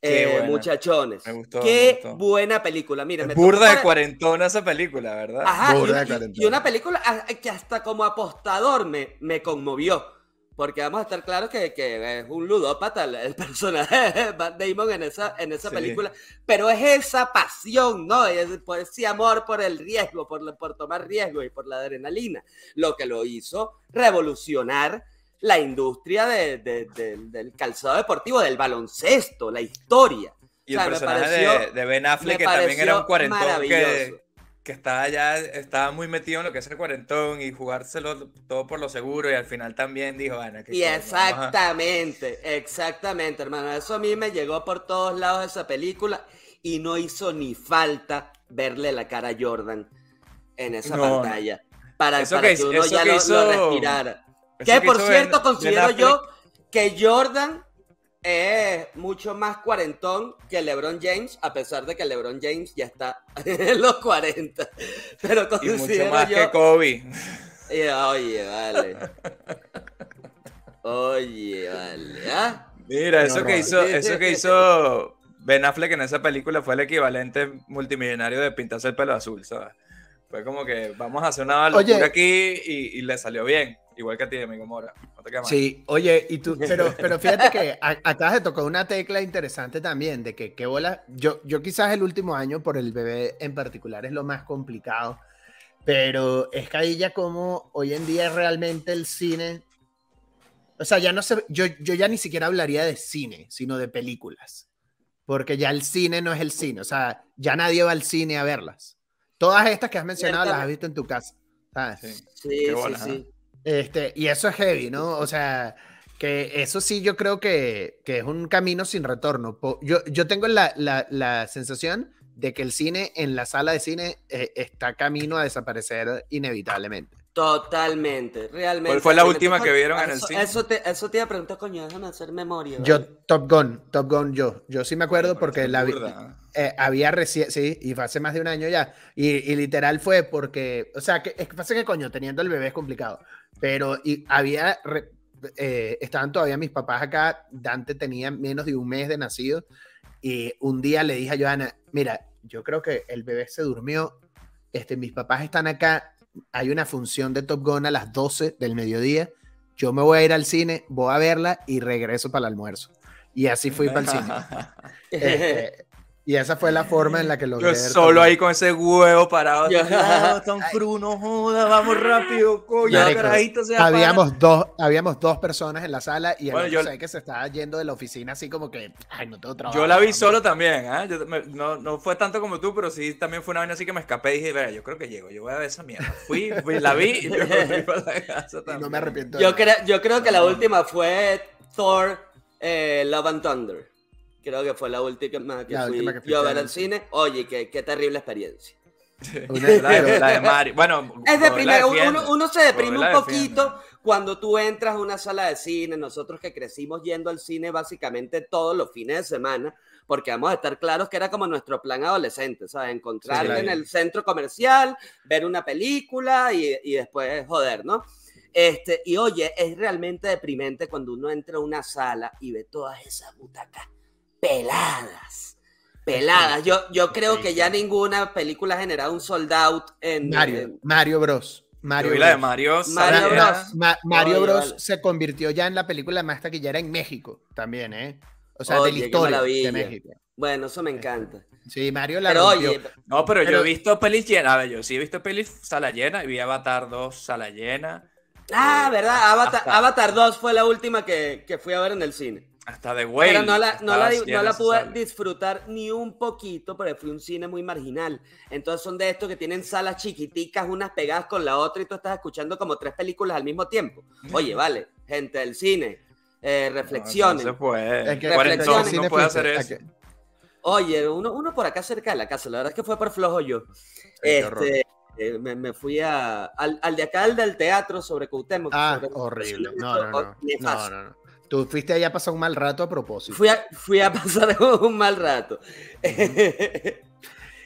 Speaker 1: Qué
Speaker 3: eh,
Speaker 1: buena.
Speaker 3: muchachones.
Speaker 1: Me gustó,
Speaker 3: Qué
Speaker 1: me gustó.
Speaker 3: buena película. Mira, me
Speaker 1: Burda de
Speaker 3: para-
Speaker 1: cuarentona esa película, ¿verdad?
Speaker 3: Ajá, y
Speaker 2: Burda
Speaker 3: una,
Speaker 2: de
Speaker 3: y-
Speaker 2: cuarentona.
Speaker 3: y una película ah, que hasta como apostador me, me conmovió. Porque vamos a estar claros que, que es un ludópata el, el [LAUGHS] personaje de Matt Damon en esa, en esa
Speaker 1: Sí.
Speaker 3: película. Pero es esa pasión, ¿no? Es por ese amor por el riesgo, por, por tomar riesgo y por la adrenalina. Lo que lo hizo revolucionar la industria de- de- de- del calzado deportivo, del baloncesto, la historia.
Speaker 1: Y
Speaker 3: o sea,
Speaker 1: el personaje
Speaker 3: pareció-
Speaker 1: de, Ben Affleck, que también era un cuarentón que, que estaba ya, estaba muy metido en lo que es el cuarentón y jugárselo todo por lo seguro y al final también dijo, bueno, que
Speaker 3: Y
Speaker 1: coño, vamos a-
Speaker 3: exactamente, exactamente, hermano. Eso a mí me llegó por todos lados de esa película y no hizo ni falta verle la cara a Jordan en esa
Speaker 1: No,
Speaker 3: pantalla. Para, para
Speaker 1: que
Speaker 3: que, uno ya
Speaker 1: que
Speaker 3: lo, lo
Speaker 1: hizo-
Speaker 3: respirara. Que por cierto,
Speaker 1: Ben-
Speaker 3: considero
Speaker 1: Ben
Speaker 3: yo que Jordan es mucho más cuarentón que LeBron James, a pesar de que LeBron James ya está [LAUGHS] en los 40. Pero
Speaker 1: Y
Speaker 3: considero
Speaker 1: mucho más
Speaker 3: yo
Speaker 1: que Kobe.
Speaker 3: y, Oye, vale. Oye, vale. ¿ah?
Speaker 1: Mira, eso que hizo, eso que hizo Ben Affleck en esa película fue el equivalente multimillonario de pintarse el pelo azul, ¿sabes? Fue como que vamos a hacer una locura
Speaker 2: Oye.
Speaker 1: aquí y, y le salió bien. Igual que a ti, amigo Mora. No te.
Speaker 2: Sí, oye, y tú, [LAUGHS] pero, pero fíjate que acabas de tocar una tecla interesante también, de que qué bola. Yo, yo quizás el último año, por el bebé en particular, es lo más complicado, pero es que ahí ya como hoy en día realmente el cine. O sea, ya no sé, yo, yo ya ni siquiera hablaría de cine, sino de películas. Porque ya el cine no es el cine, o sea, ya nadie va al cine a verlas. Todas estas que has mencionado las has visto en tu casa. ¿sabes?
Speaker 1: Sí.
Speaker 3: Sí,
Speaker 1: Qué
Speaker 3: sí,
Speaker 1: bola,
Speaker 3: sí.
Speaker 2: Este, y eso es heavy, ¿no? O sea, que eso sí yo creo que, que es un camino sin retorno. Yo, yo tengo la, la- la sensación de que el cine en la sala de cine eh, está camino a desaparecer inevitablemente.
Speaker 3: Totalmente, realmente.
Speaker 1: ¿Cuál fue la última que vieron en el
Speaker 3: eso-
Speaker 1: cine?
Speaker 3: Eso te, eso te iba a preguntar, coño, déjame hacer memoria.
Speaker 2: Yo,
Speaker 3: ¿vale?
Speaker 2: Top Gun, Top Gun, yo. Yo sí me acuerdo porque la vi- eh, había recién, sí, y fue hace más de un año ya. Y, y literal fue porque, o sea, que es que pasa que coño, teniendo el bebé es complicado. Pero y había, re- eh, estaban todavía mis papás acá. Dante tenía menos de un mes de nacido. Y un día le dije a Joana, mira, yo creo que el bebé se durmió. Este, mis papás están acá. Hay una función de Top Gun a las 12 del mediodía. Yo me voy a ir al cine, voy a verla y regreso para el almuerzo. Y así fui para el cine. [LAUGHS] Este, y esa fue la forma en la que logré.
Speaker 1: Yo solo ahí con ese huevo parado.
Speaker 3: Yo-
Speaker 1: Ah, [LAUGHS] tan fru, no joda, vamos rápido, [LAUGHS] coño,
Speaker 2: Marico,
Speaker 1: carajito se.
Speaker 2: Habíamos dos, habíamos dos personas en la sala y el
Speaker 1: Bueno,
Speaker 2: otro
Speaker 1: yo-
Speaker 2: ve que se estaba yendo de la oficina así como que, ay, no tengo trabajo.
Speaker 1: Yo la vi
Speaker 2: hombre".
Speaker 1: solo también. Yo me- no, no fue tanto como tú, pero sí también fue una vaina así que me escapé y dije, "Verga, yo creo que llego, yo voy a ver esa mierda. Fui, fui, la vi y [LAUGHS] luego fui para la casa
Speaker 2: Y
Speaker 1: también.
Speaker 2: no me arrepiento.
Speaker 3: Yo, creo, yo creo que la última fue Thor eh, Love and Thunder. Creo que fue la última que
Speaker 2: La
Speaker 3: fui
Speaker 2: última que
Speaker 3: yo a ver
Speaker 2: al
Speaker 3: cine. Oye, qué, qué terrible experiencia.
Speaker 2: Una-
Speaker 1: La de, la de Mario. Bueno,
Speaker 3: Es deprimente,
Speaker 1: la
Speaker 3: uno, uno- se deprime un poquito cuando tú entras a una sala de cine, nosotros que crecimos yendo al cine básicamente todos los fines de semana, porque vamos a estar claros que era como nuestro plan adolescente, ¿sabes? Encontrarte
Speaker 2: claro.
Speaker 3: en el centro comercial, ver una película y, y después joder, ¿no? Este, y oye, es realmente deprimente cuando uno entra a una sala y ve todas esas butacas peladas. Peladas. Yo, yo creo que ya ninguna película ha generado un sold out en,
Speaker 2: Mario,
Speaker 3: en-
Speaker 2: Mario Bros. Mario
Speaker 1: la de
Speaker 2: Bros.
Speaker 1: Mario.
Speaker 3: Mario Bros.
Speaker 2: Ma- Mario
Speaker 3: Oye,
Speaker 2: Bros.
Speaker 3: vale.
Speaker 2: se convirtió ya en la película más taquillera en México también, ¿eh? O sea,
Speaker 3: Oye,
Speaker 2: de la historia de México.
Speaker 3: Bueno, eso me encanta.
Speaker 2: Sí, Mario la
Speaker 3: Pero oye,
Speaker 1: No, pero, yo he visto pelis llenas. A ver, yo sí he visto pelis sala llena y vi Avatar 2 sala llena.
Speaker 3: ah,
Speaker 1: Eh,
Speaker 3: ¿verdad? Avatar,
Speaker 1: hasta-
Speaker 3: Avatar 2 fue la última que, que fui a ver en el cine.
Speaker 1: Hasta de Whale.
Speaker 3: Pero no la, no la, no la pude disfrutar ni un poquito, porque fue un cine muy marginal. Entonces son de estos que tienen salas chiquiticas, unas pegadas con la otra, y tú estás escuchando como tres películas al mismo tiempo. Oye, vale, gente del cine, eh, reflexionen.
Speaker 1: No, no se puede.
Speaker 2: Es que-
Speaker 3: reflexiones.
Speaker 1: no puede hacer eso.
Speaker 3: Oye, uno, uno por acá cerca de la casa, la verdad es que fue por flojo yo. Este, eh, me, me fui a, al, al de acá, al del teatro sobre Cuauhtémoc.
Speaker 2: Ah,
Speaker 3: sobre-
Speaker 2: horrible. No, no, no. No,
Speaker 3: nefasto.
Speaker 2: no, no. Tú fuiste allá a pasar un mal rato a propósito.
Speaker 3: Fui a, fui a pasar [LAUGHS] un mal rato.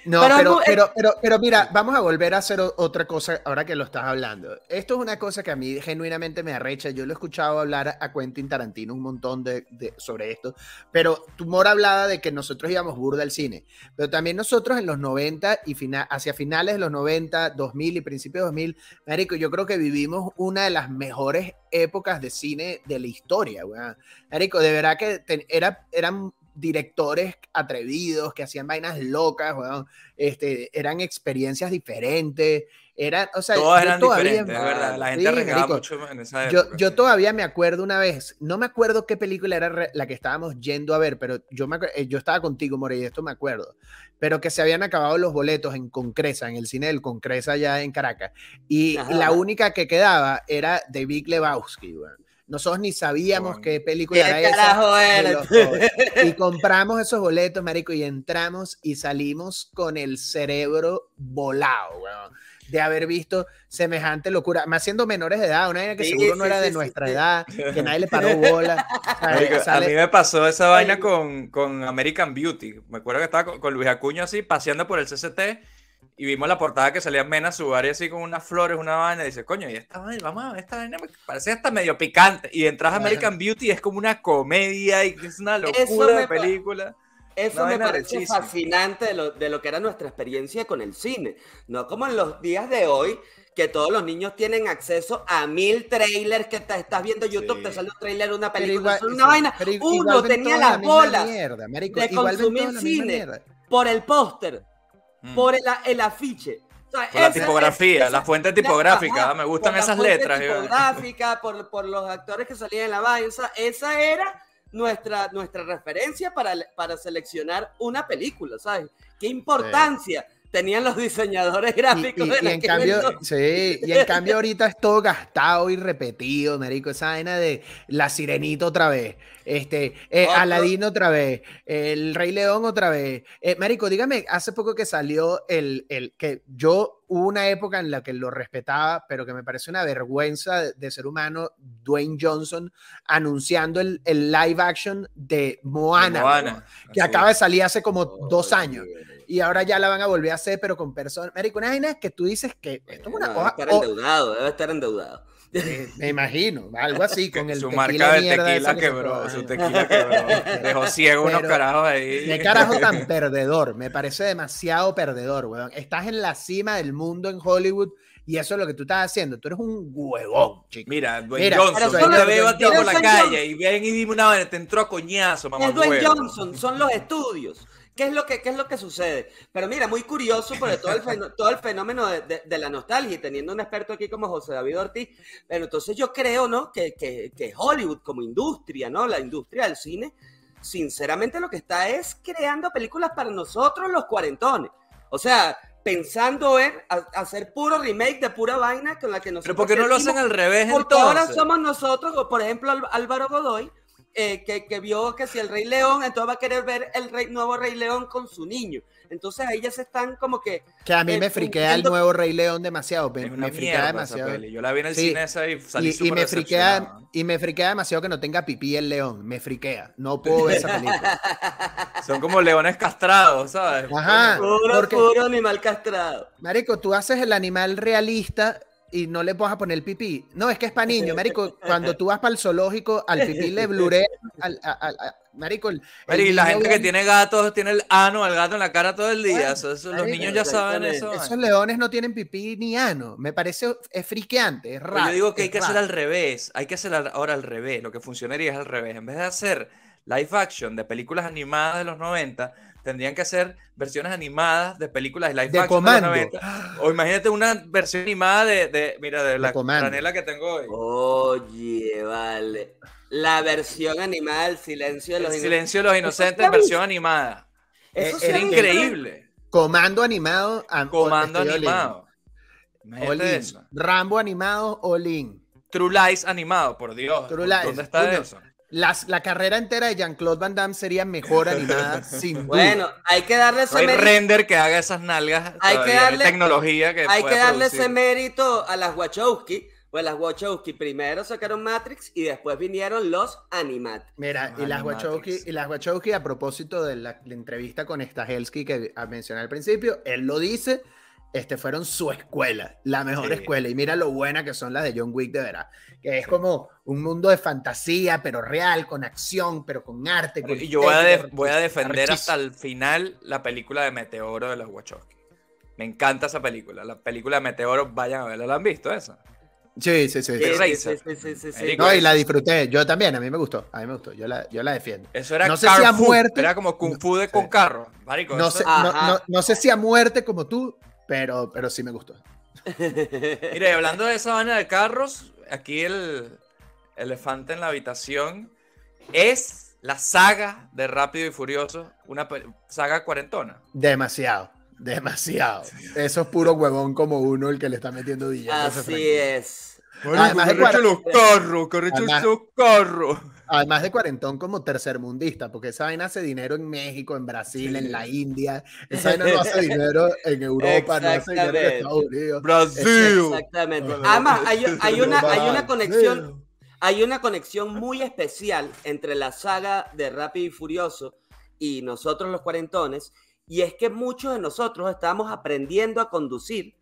Speaker 2: No, pero, pero, pero, pero, mira, vamos a volver a hacer otra cosa ahora que lo estás hablando. Esto es una cosa que a mí genuinamente me arrecha. Yo lo he escuchado hablar a Quentin Tarantino un montón de, sobre esto, pero Tumor hablaba de que nosotros íbamos burda al cine, pero también nosotros en los 90 y hacia finales de los 90, 2000 y principios de 2000, Marico, yo creo que vivimos una de las mejores épocas de cine de la historia, weón. Marico, de verdad que era, eran directores atrevidos que hacían vainas locas, este, eran experiencias diferentes, eran, o sea,
Speaker 1: Todas eran diferentes, verdad, la gente mucho en esa
Speaker 2: época. Yo, yo todavía me acuerdo una vez, no me acuerdo qué película era la que estábamos yendo a ver, pero yo, me, eh, yo estaba contigo, More, y esto me acuerdo, pero que se habían acabado los boletos en Concresa, en el cine del Concresa allá en Caracas, y la única que quedaba era de Big Lebowski, nosotros ni sabíamos qué película era esa. Y compramos esos boletos, marico, y entramos y salimos con el cerebro volado, weón, de haber visto semejante locura. Más siendo menores de edad, una vaina que seguro no era de nuestra edad, que nadie le paró [LAUGHS] bola.
Speaker 1: A mí me pasó esa vaina con, con American Beauty. Me acuerdo que estaba con Luis Acuño así, paseando por el CCT y vimos la portada que salía Mena su área así con unas flores, una vaina, y dice, coño, y esta vaina, vamos a ver, esta vaina me parece hasta medio picante. Y entras a American Beauty y es como una comedia y es una locura de película.
Speaker 3: Eso me parece fascinante de lo, de lo, que era nuestra experiencia con el cine. No como en los días de hoy, que todos los niños tienen acceso a mil trailers que te, estás viendo YouTube, te sale un trailer de una película, una vaina. Uno tenía las bolas de consumir cine por el póster Mm. por el, afiche.
Speaker 1: la tipografía, la fuente tipográfica, me gustan esas letras.
Speaker 3: Tipográfica, por, por, los actores que salían en la vaina, esa era nuestra, nuestra referencia para, para seleccionar una película, ¿sabes? ¿Qué importancia? Tenían los diseñadores gráficos.
Speaker 2: Y, en cambio, sí, y en cambio ahorita es todo gastado y repetido, marico, esa vaina de La Sirenita otra vez, este, eh, Aladino otra vez, El Rey León otra vez. Eh, marico, dígame, hace poco que salió el, el, que yo hubo una época en la que lo respetaba, pero que me parece una vergüenza de, ser humano, Dwayne Johnson anunciando el, el live action de Moana, que acaba de salir hace como dos años y ahora ya la van a volver a hacer, pero con personas. Marico, una vaina que tú dices que esto es una
Speaker 3: cosa. Debe estar endeudado, debe estar endeudado.
Speaker 2: Eh, me imagino, algo así con el
Speaker 1: su marca de tequila quebró, su tequila quebró, dejó ciego unos carajos ahí.
Speaker 2: Qué carajo tan perdedor, me parece demasiado perdedor, weón. Estás en la cima del mundo en Hollywood y eso es lo que tú estás haciendo. Tú eres un huevón, chico.
Speaker 1: Mira, Dwayne Johnson, yo te veo a ti por la calle y ven y dime una vez, te entró a coñazo, mamá.
Speaker 3: Es Dwayne Johnson, son los estudios. ¿Qué es, lo que, ¿Qué es lo que sucede? Pero mira, muy curioso por todo el, fenómeno, todo el fenómeno de, de, la nostalgia y teniendo un experto aquí como José David Ortiz. Pero entonces yo creo, ¿no? Que, que, que, Hollywood como industria, ¿no? La industria del cine, sinceramente lo que está es creando películas para nosotros los cuarentones. O sea, pensando en hacer puro remake de pura vaina con la que nosotros...
Speaker 1: Pero ¿por qué no lo hacen al revés
Speaker 3: Porque ahora somos nosotros, por ejemplo Álvaro Godoy, eh, que, vio que si el Rey León, entonces va a querer ver el rey, nuevo Rey León con su niño. Entonces ahí ya se están como que...
Speaker 2: Que a mí eh, me friquea el nuevo Rey León demasiado, me, friquea demasiado.
Speaker 1: Yo la vi en el cine esa y salí
Speaker 2: y, y me friquea Y me friquea demasiado que no tenga pipí el león, me friquea, no puedo ver esa película. [LAUGHS]
Speaker 1: Son como leones castrados, ¿sabes?
Speaker 2: Ajá.
Speaker 3: Puro, puro animal castrado.
Speaker 2: Marico, tú haces el animal realista y no le vas a poner pipí. No, es que es para [LAUGHS] niños, marico. Cuando tú vas para el zoológico, al pipí le [LAUGHS] bluré al, marico.
Speaker 1: y la gente que tiene gatos tiene el ano al gato en la cara todo el día. los niños ya saben eso.
Speaker 2: Esos leones no tienen pipí ni ano. Me parece es friqueante, es raro.
Speaker 1: yo digo que hay que hacer al revés. Hay que hacer ahora al revés. Lo que funcionaría es al revés. En vez de hacer live action de películas animadas de los 90, tendrían que hacer versiones animadas de películas de live action de los 90. O imagínate una versión animada de, de mira, de, la canela que tengo hoy.
Speaker 3: Oye, vale. La versión animada del Silencio de los
Speaker 1: Inocentes. Silencio de los Inocentes en versión animada. Eso Era increíble.
Speaker 2: Comando animado.
Speaker 1: Comando animado.
Speaker 2: Rambo animado, Olin.
Speaker 1: True Lies animado, por Dios. True Lies. ¿Dónde está eso?
Speaker 2: La carrera entera de Jean-Claude Van Damme sería mejor [LAUGHS] animada, sin
Speaker 3: duda. Bueno, hay que darle
Speaker 1: ese mérito. render que haga esas nalgas.
Speaker 3: Hay que darle
Speaker 1: tecnología que
Speaker 3: Hay que darle ese mérito a las Wachowski, Pues las Wachowski primero sacaron Matrix y después vinieron los Animat.
Speaker 2: Mira, y las, Wachowski, y las Wachowski, a propósito de la, la entrevista con Stahelski que mencioné al principio, él lo dice este, fueron su escuela, la mejor escuela. Y mira lo buena que son las de John Wick, de verdad. Que es como un mundo de fantasía, pero real, con acción, pero con arte.
Speaker 1: y yo voy a, voy a defender hasta el final la película de Meteoro de los Wachowski. Me encanta esa película. La película de Meteoro, vayan a verla. ¿La han visto esa?
Speaker 2: Sí, sí, sí. Sí, sí, sí, No, y la disfruté. Yo también, a mí me gustó. A mí me gustó. Yo la, yo la defiendo.
Speaker 1: Eso era no sé si a muerte. Era como Kung Fu de con carro. Marico,
Speaker 2: no, sé, no, no, sé si a muerte como tú, pero, pero sí me gustó. [LAUGHS]
Speaker 1: Mire, hablando de esa vaina de carros, aquí el elefante en la habitación es la saga de Rápido y Furioso, una saga cuarentona.
Speaker 2: Demasiado, demasiado. Eso es puro huevón como uno el que le está metiendo
Speaker 3: billetes. Así es.
Speaker 1: Además de los carros, los carros.
Speaker 2: Además de cuarentón como tercermundista, porque esa vaina hace dinero en México, en Brasil, en la India. Esa vaina no hace dinero en Europa, no hace dinero en Estados Unidos.
Speaker 1: Brasil.
Speaker 3: Exactamente. Además, hay, hay, una, hay una conexión. Hay una conexión muy especial entre la saga de Rápido y Furioso y nosotros los cuarentones, y es que muchos de nosotros estábamos aprendiendo a conducir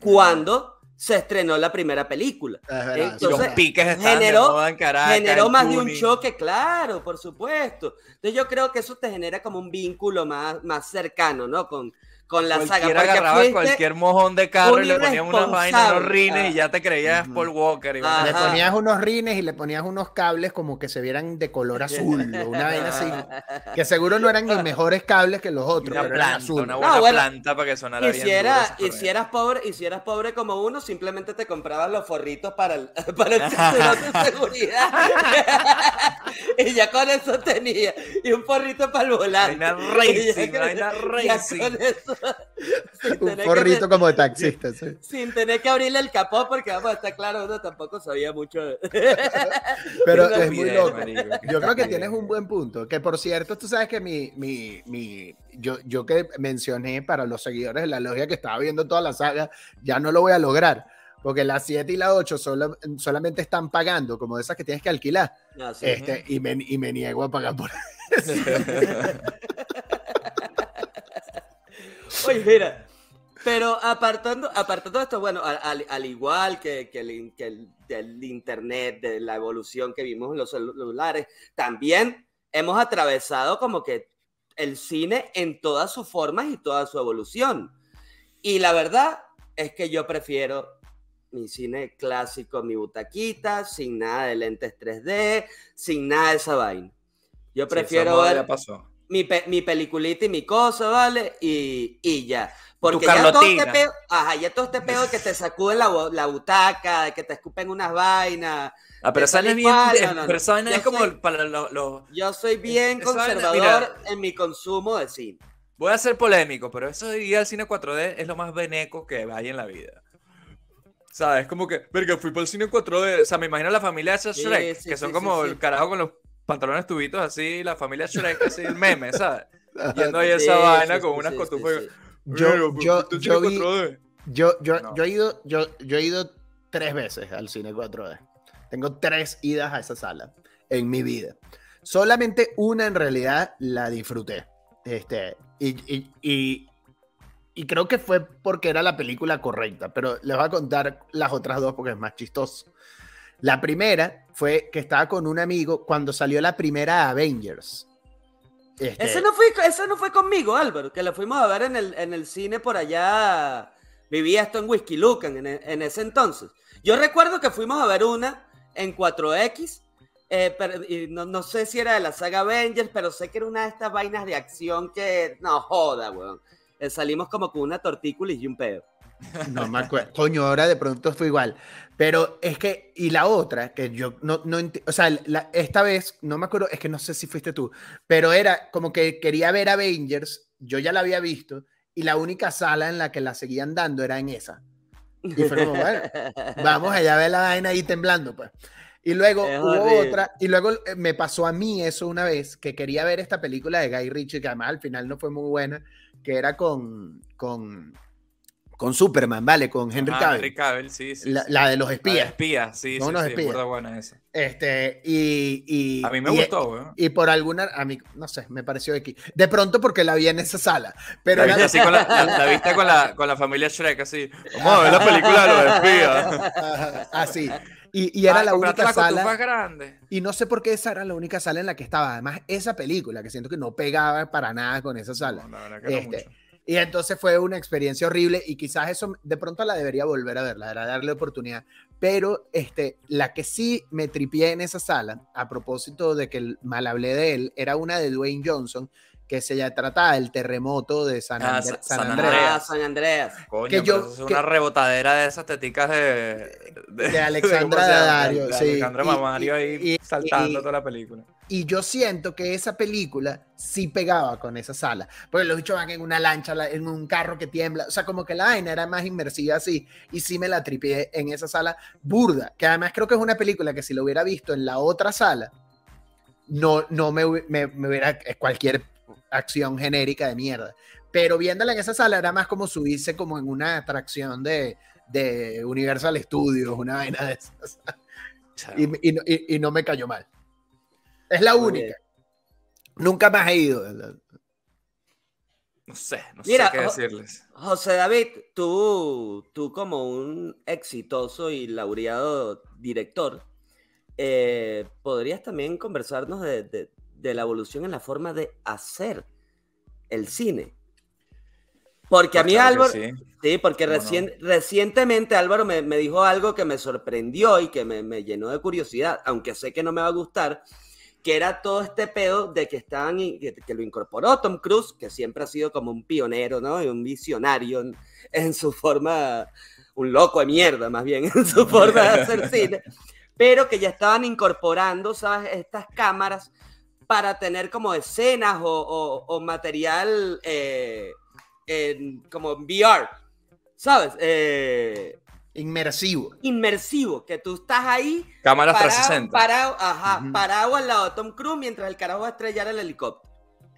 Speaker 3: cuando se estrenó la primera película.
Speaker 1: Entonces, piques
Speaker 3: generó, generó más de un choque, claro, por supuesto. Entonces yo creo que eso te genera como un vínculo más, más cercano, ¿no? Con, con la saga.
Speaker 1: agarraba cualquier mojón de carro y le ponías unas vainas, unos rines y ya te creías Paul Walker.
Speaker 2: le ponías unos rines y le ponías unos cables como que se vieran de color azul, [LAUGHS] una vaina así. Que seguro no eran ni mejores cables que los otros, una pero planta, azul.
Speaker 1: Una buena planta para que sonara
Speaker 3: y bien. Era, y si eras pobre, y si eras pobre como uno, simplemente te comprabas los forritos para el, [LAUGHS] para el cinturón de seguridad. [LAUGHS] y ya con eso tenía. Y un forrito para el volante.
Speaker 1: Vaina racing, vaina racing. con eso
Speaker 2: un porrito como de taxista,
Speaker 3: Sin tener que abrirle el capó, porque vamos a estar claro, uno tampoco sabía mucho. [LAUGHS]
Speaker 2: Pero es muy loco. Yo creo que tienes un buen punto. Que por cierto, tú sabes que mi, mi, mi, yo, yo que mencioné para los seguidores de la logia que estaba viendo toda la saga, ya no lo voy a lograr. Porque las 7 y la 8 solamente están pagando, como de esas que tienes que alquilar. Ah, este, y, me, y me niego a pagar por [LAUGHS] eso. [LAUGHS]
Speaker 3: Oye, mira, pero apartando, apartando esto, bueno, al, igual que, que, el, que del internet, de la evolución que vimos en los celulares, también hemos atravesado como que el cine en todas sus formas y toda su evolución. Y la verdad es que yo prefiero mi cine clásico, mi butaquita, sin nada de lentes 3D, sin nada de esa vaina. Yo prefiero ver mi, mi peliculita y mi cosa, ¿vale? Y, y ya. Porque ya todo, este peo, ajá, ya todo este pedo que te [LAUGHS] sacuden la, la butaca, que te escupen unas vainas.
Speaker 1: Ah, pero sale bien, pero esa es como para los...
Speaker 3: Yo soy bien conservador en mi consumo de cine.
Speaker 1: Voy a ser polémico, pero eso de ir al cine 4D es lo más beneco que hay en la vida. ¿Sabes? Como que, verga, fui para el cine 4D. O sea, me imagino la familia de esos Shrek, que son como el carajo con los pantalones tubitos así, la familia Shrek, así, el meme, ¿sabes? [LAUGHS] Yendo ahí esa vaina con unas cotufas.
Speaker 2: Yo, yo, yo, yo, yo, yo, he ido, yo, yo he ido tres veces al cine 4D. Tengo tres idas a esa sala en mi vida. Solamente una en realidad la disfruté. Este, y, y, y, y, creo que fue porque era la película correcta, pero les voy a contar las otras dos porque es más chistoso. La primera fue que estaba con un amigo cuando salió la primera Avengers.
Speaker 3: Este... Ese, no fue, no fue conmigo, Álvaro, que la fuimos a ver en el, en el cine por allá. Vivía esto en Whisky Lucan en, en, ese entonces. Yo recuerdo que fuimos a ver una en 4X. Eh, y no, no, sé si era de la saga Avengers, pero sé que era una de estas vainas de acción que. No joda, weón. Eh, salimos como con una tortícula y un pedo.
Speaker 2: No me acuerdo. Coño, ahora de pronto fue igual. Pero es que, y la otra, que yo no, no o sea, esta vez, no me acuerdo, es que no sé si fuiste tú, pero era como que quería ver Avengers, yo ya la había visto, y la única sala en la que la seguían dando era en esa. Y fue como, bueno, [LAUGHS] vamos allá a ver la vaina ahí temblando, pues. Y luego hubo otra, y luego eh, me pasó a mí eso una vez, que quería ver esta película de Guy Ritchie, que además al final no fue muy buena, que era con, con con Superman, ¿vale? Con Henry
Speaker 1: Ah,
Speaker 2: Cavill.
Speaker 1: Henry Cavill, sí, sí.
Speaker 2: la,
Speaker 1: sí.
Speaker 2: la de los
Speaker 1: La de
Speaker 2: espías.
Speaker 1: espías, sí, sí,
Speaker 2: unos
Speaker 1: sí,
Speaker 2: espías.
Speaker 1: buena esa.
Speaker 2: Este, y, y-
Speaker 1: A mí me
Speaker 2: y-
Speaker 1: gustó, weón.
Speaker 2: Y por alguna, a mí, no sé, me pareció aquí. De pronto porque la vi en esa sala. Pero
Speaker 1: La
Speaker 2: era-
Speaker 1: viste, así con la, [LAUGHS] la- la viste con la, con la familia Shrek, así. Vamos a ver la película de los espías.
Speaker 2: Así. Y, y era
Speaker 1: Ah,
Speaker 2: la única
Speaker 1: la cotufa
Speaker 2: sala.
Speaker 1: grande.
Speaker 2: Y no sé por qué esa era la única sala en la que estaba. Además, esa película, que siento que no pegaba para nada con esa sala.
Speaker 1: No, la verdad que no
Speaker 2: Este,
Speaker 1: mucho.
Speaker 2: Y entonces fue una experiencia horrible y quizás eso de pronto la debería volver a ver, la darle oportunidad. Pero este, la que sí me tripié en esa sala, a propósito de que mal hablé de él, era una de Dwayne Johnson, que se ya trataba del terremoto de San,
Speaker 1: Ah,
Speaker 2: San
Speaker 1: San
Speaker 2: Andreas.
Speaker 1: Andreas.
Speaker 3: Ah, San Andreas.
Speaker 1: Coño,
Speaker 2: que
Speaker 1: pero
Speaker 2: yo-
Speaker 1: eso es
Speaker 2: que-
Speaker 1: una rebotadera de esas teticas de...
Speaker 2: De Alexandra [LAUGHS]
Speaker 1: ¿cómo se llama?
Speaker 2: Daddario,
Speaker 1: De
Speaker 2: sí.
Speaker 1: Alexandra
Speaker 2: Y-
Speaker 1: Mamario ahí
Speaker 2: y- y-
Speaker 1: saltando
Speaker 2: y-
Speaker 1: toda la película.
Speaker 2: Y yo siento que esa película sí pegaba con esa sala. Porque los bichos van en una lancha, la- en un carro que tiembla. O sea, como que la vaina era más inmersiva así. Y sí me la tripié en esa sala burda. Que además creo que es una película que si lo hubiera visto en la otra sala, no, no me, me, me hubiera. Cualquier acción genérica de mierda. Pero viéndola en esa sala era más como subirse como en una atracción de, de Universal Studios, una vaina de esas. Y, y no- y- y no me cayó mal. Es la
Speaker 3: Muy
Speaker 2: única. Nunca más he ido.
Speaker 1: No sé, no
Speaker 3: Mira,
Speaker 1: sé qué decirles.
Speaker 3: José David, tú, tú como un exitoso y laureado director, eh, podrías también conversarnos de, de- de la evolución en la forma de hacer el cine. Porque a
Speaker 1: Pues
Speaker 3: mí
Speaker 1: claro
Speaker 3: Álvaro,
Speaker 1: sí.
Speaker 3: sí, porque
Speaker 1: ¿Cómo no?
Speaker 3: recien- recientemente Álvaro me, me dijo algo que me sorprendió y que me, me llenó de curiosidad, aunque sé que no me va a gustar, que era todo este pedo de que estaban, que, que lo incorporó Tom Cruise, que siempre ha sido como un pionero, ¿no? Y un visionario en, en su forma, un loco de mierda más bien, en su [LAUGHS] forma de hacer cine, pero que ya estaban incorporando, ¿sabes? Estas cámaras para tener como escenas o, o- o material eh, en- como en VR, ¿sabes? Eh,
Speaker 2: Inmersivo.
Speaker 3: inmersivo, que tú estás ahí
Speaker 1: Cámaras
Speaker 3: parado,
Speaker 1: 360.
Speaker 3: parado, ajá, parado al lado de Tom Cruise mientras el carajo va a estrellar el helicóptero.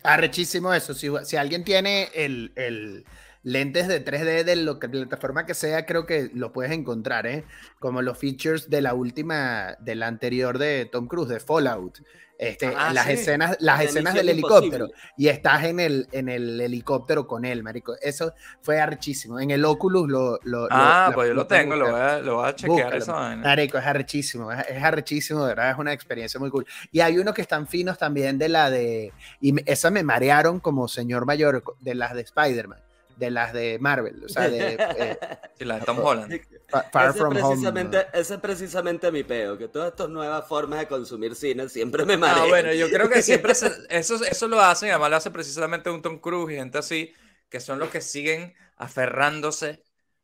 Speaker 2: Arrechísimo eso. Si, si alguien tiene el, el lentes de 3D de la plataforma que sea, creo que lo puedes encontrar, ¿eh? Como los features de la última, de la anterior de Tom Cruise, de Fallout. Este,
Speaker 1: Ah,
Speaker 2: las
Speaker 1: sí.
Speaker 2: escenas, las escenas del helicóptero
Speaker 3: Imposible.
Speaker 2: y estás en el, en el helicóptero con él, marico. Eso fue arrechísimo. En el Oculus lo, lo-
Speaker 1: Ah,
Speaker 2: lo-
Speaker 1: pues yo lo tengo, lo voy a, lo voy a chequear
Speaker 2: Búscalo.
Speaker 1: esa vaina.
Speaker 2: Marico, es arrechísimo, es, es arrechísimo, de verdad, es una experiencia muy cool. Y hay unos que están finos también de la de, y esas me marearon como señor mayor, de las de Spider-Man, de las de Marvel, o sea, de eh, [LAUGHS]
Speaker 1: Sí, la de Tom Holland.
Speaker 2: Fa- Far
Speaker 3: ese,
Speaker 2: From
Speaker 3: es
Speaker 2: Home.
Speaker 3: precisamente, ese es precisamente mi peo, que todas estas nuevas formas de consumir cine siempre me
Speaker 1: Ah,
Speaker 3: marean.
Speaker 1: bueno, yo creo que siempre [LAUGHS] se- eso, eso lo hacen, y además lo hace precisamente un Tom Cruise y gente así, que son los que siguen aferrándose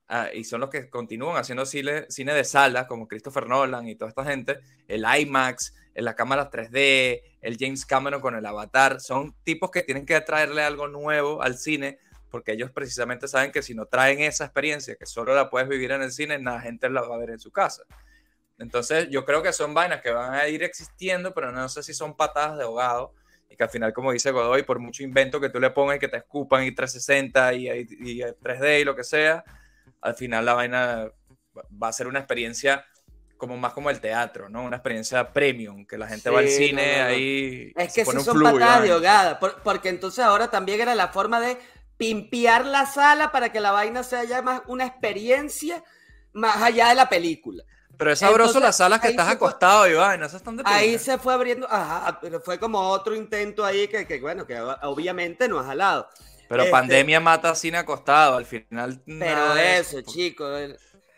Speaker 1: a- y son los que continúan haciendo cine, cine de sala, como Christopher Nolan y toda esta gente, el IMAX, en la cámara 3D, el James Cameron con el Avatar, son tipos que tienen que traerle algo nuevo al cine, porque ellos precisamente saben que si no traen esa experiencia, que solo la puedes vivir en el cine, la gente la va a ver en su casa. Entonces, yo creo que son vainas que van a ir existiendo, pero no sé si son patadas de ahogado. Y que al final, como dice Godoy, por mucho invento que tú le pongas y que te escupan y 360 y, y, y 3D y lo que sea, al final la vaina va a ser una experiencia como más como el teatro, ¿no? Una experiencia premium, que la gente va al
Speaker 3: Sí,
Speaker 1: cine
Speaker 3: no, no, no.
Speaker 1: ahí.
Speaker 3: Es que sí son patadas de ahogada, por- porque entonces ahora también era la forma de pimpear la sala para que la vaina sea ya más una experiencia más allá de la película.
Speaker 1: Pero es sabroso
Speaker 3: Entonces,
Speaker 1: las salas que estás
Speaker 3: fue-
Speaker 1: acostado vaina, esas están de
Speaker 3: Ahí se fue abriendo, ajá, pero fue como otro intento ahí que, que, bueno, que obviamente no ha jalado.
Speaker 1: Pero
Speaker 3: este-
Speaker 1: pandemia mata cine acostado, al final.
Speaker 3: Pero eso, chicos,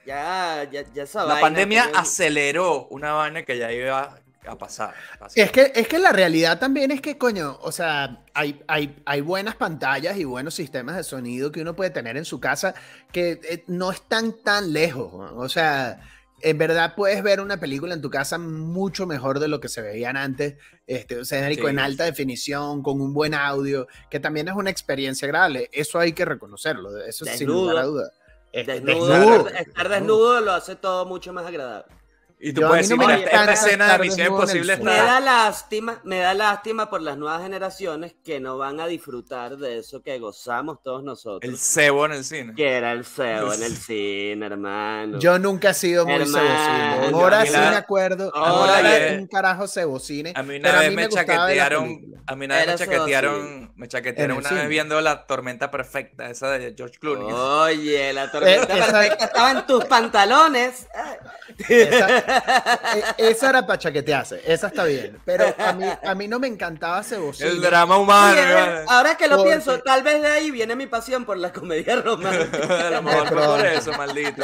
Speaker 3: ya, ya, ya esa
Speaker 1: La
Speaker 3: vaina
Speaker 1: pandemia aceleró una vaina que ya iba a pasar.
Speaker 2: Es que, es que la realidad también es que, coño, o sea, hay, hay, hay buenas pantallas y buenos sistemas de sonido que uno puede tener en su casa que eh, no están tan lejos. ¿no? O sea, en verdad puedes ver una película en tu casa mucho mejor de lo que se veían antes. Este, o sea,
Speaker 1: Sí.
Speaker 2: en alta definición, con un buen audio, que también es una experiencia agradable. Eso hay que reconocerlo. Eso sin lugar a duda. Este,
Speaker 3: Desnudo,
Speaker 2: desnudo,
Speaker 3: estar, estar desnudo lo hace todo mucho más agradable.
Speaker 1: Y tú puedes decir, mira, esta escena de Misión Imposible está...
Speaker 3: Me da lástima, me da lástima por las nuevas generaciones que no van a disfrutar de eso que gozamos todos nosotros.
Speaker 1: El cebo en el cine.
Speaker 3: Que era el cebo en el [LAUGHS] cine, hermano.
Speaker 2: Yo nunca he sido muy cebocine. Ahora sí me acuerdo. Ahora era un carajo cebocine.
Speaker 1: A mí una vez me, chaquetearon, a mí una vez me chaquetearon, me chaquetearon una vez viendo La Tormenta Perfecta, esa de George Clooney.
Speaker 3: Oye, La [LAUGHS] Tormenta Perfecta estaba en tus pantalones.
Speaker 2: Esa, [LAUGHS] e, esa era para chaquetearse, esa está bien. Pero a mí, a mí no me encantaba Cebocina.
Speaker 1: El drama humano.
Speaker 3: ahora que lo pienso, tal vez de ahí viene mi pasión por la comedia romántica. [LAUGHS]
Speaker 1: a lo mejor por eso, maldito.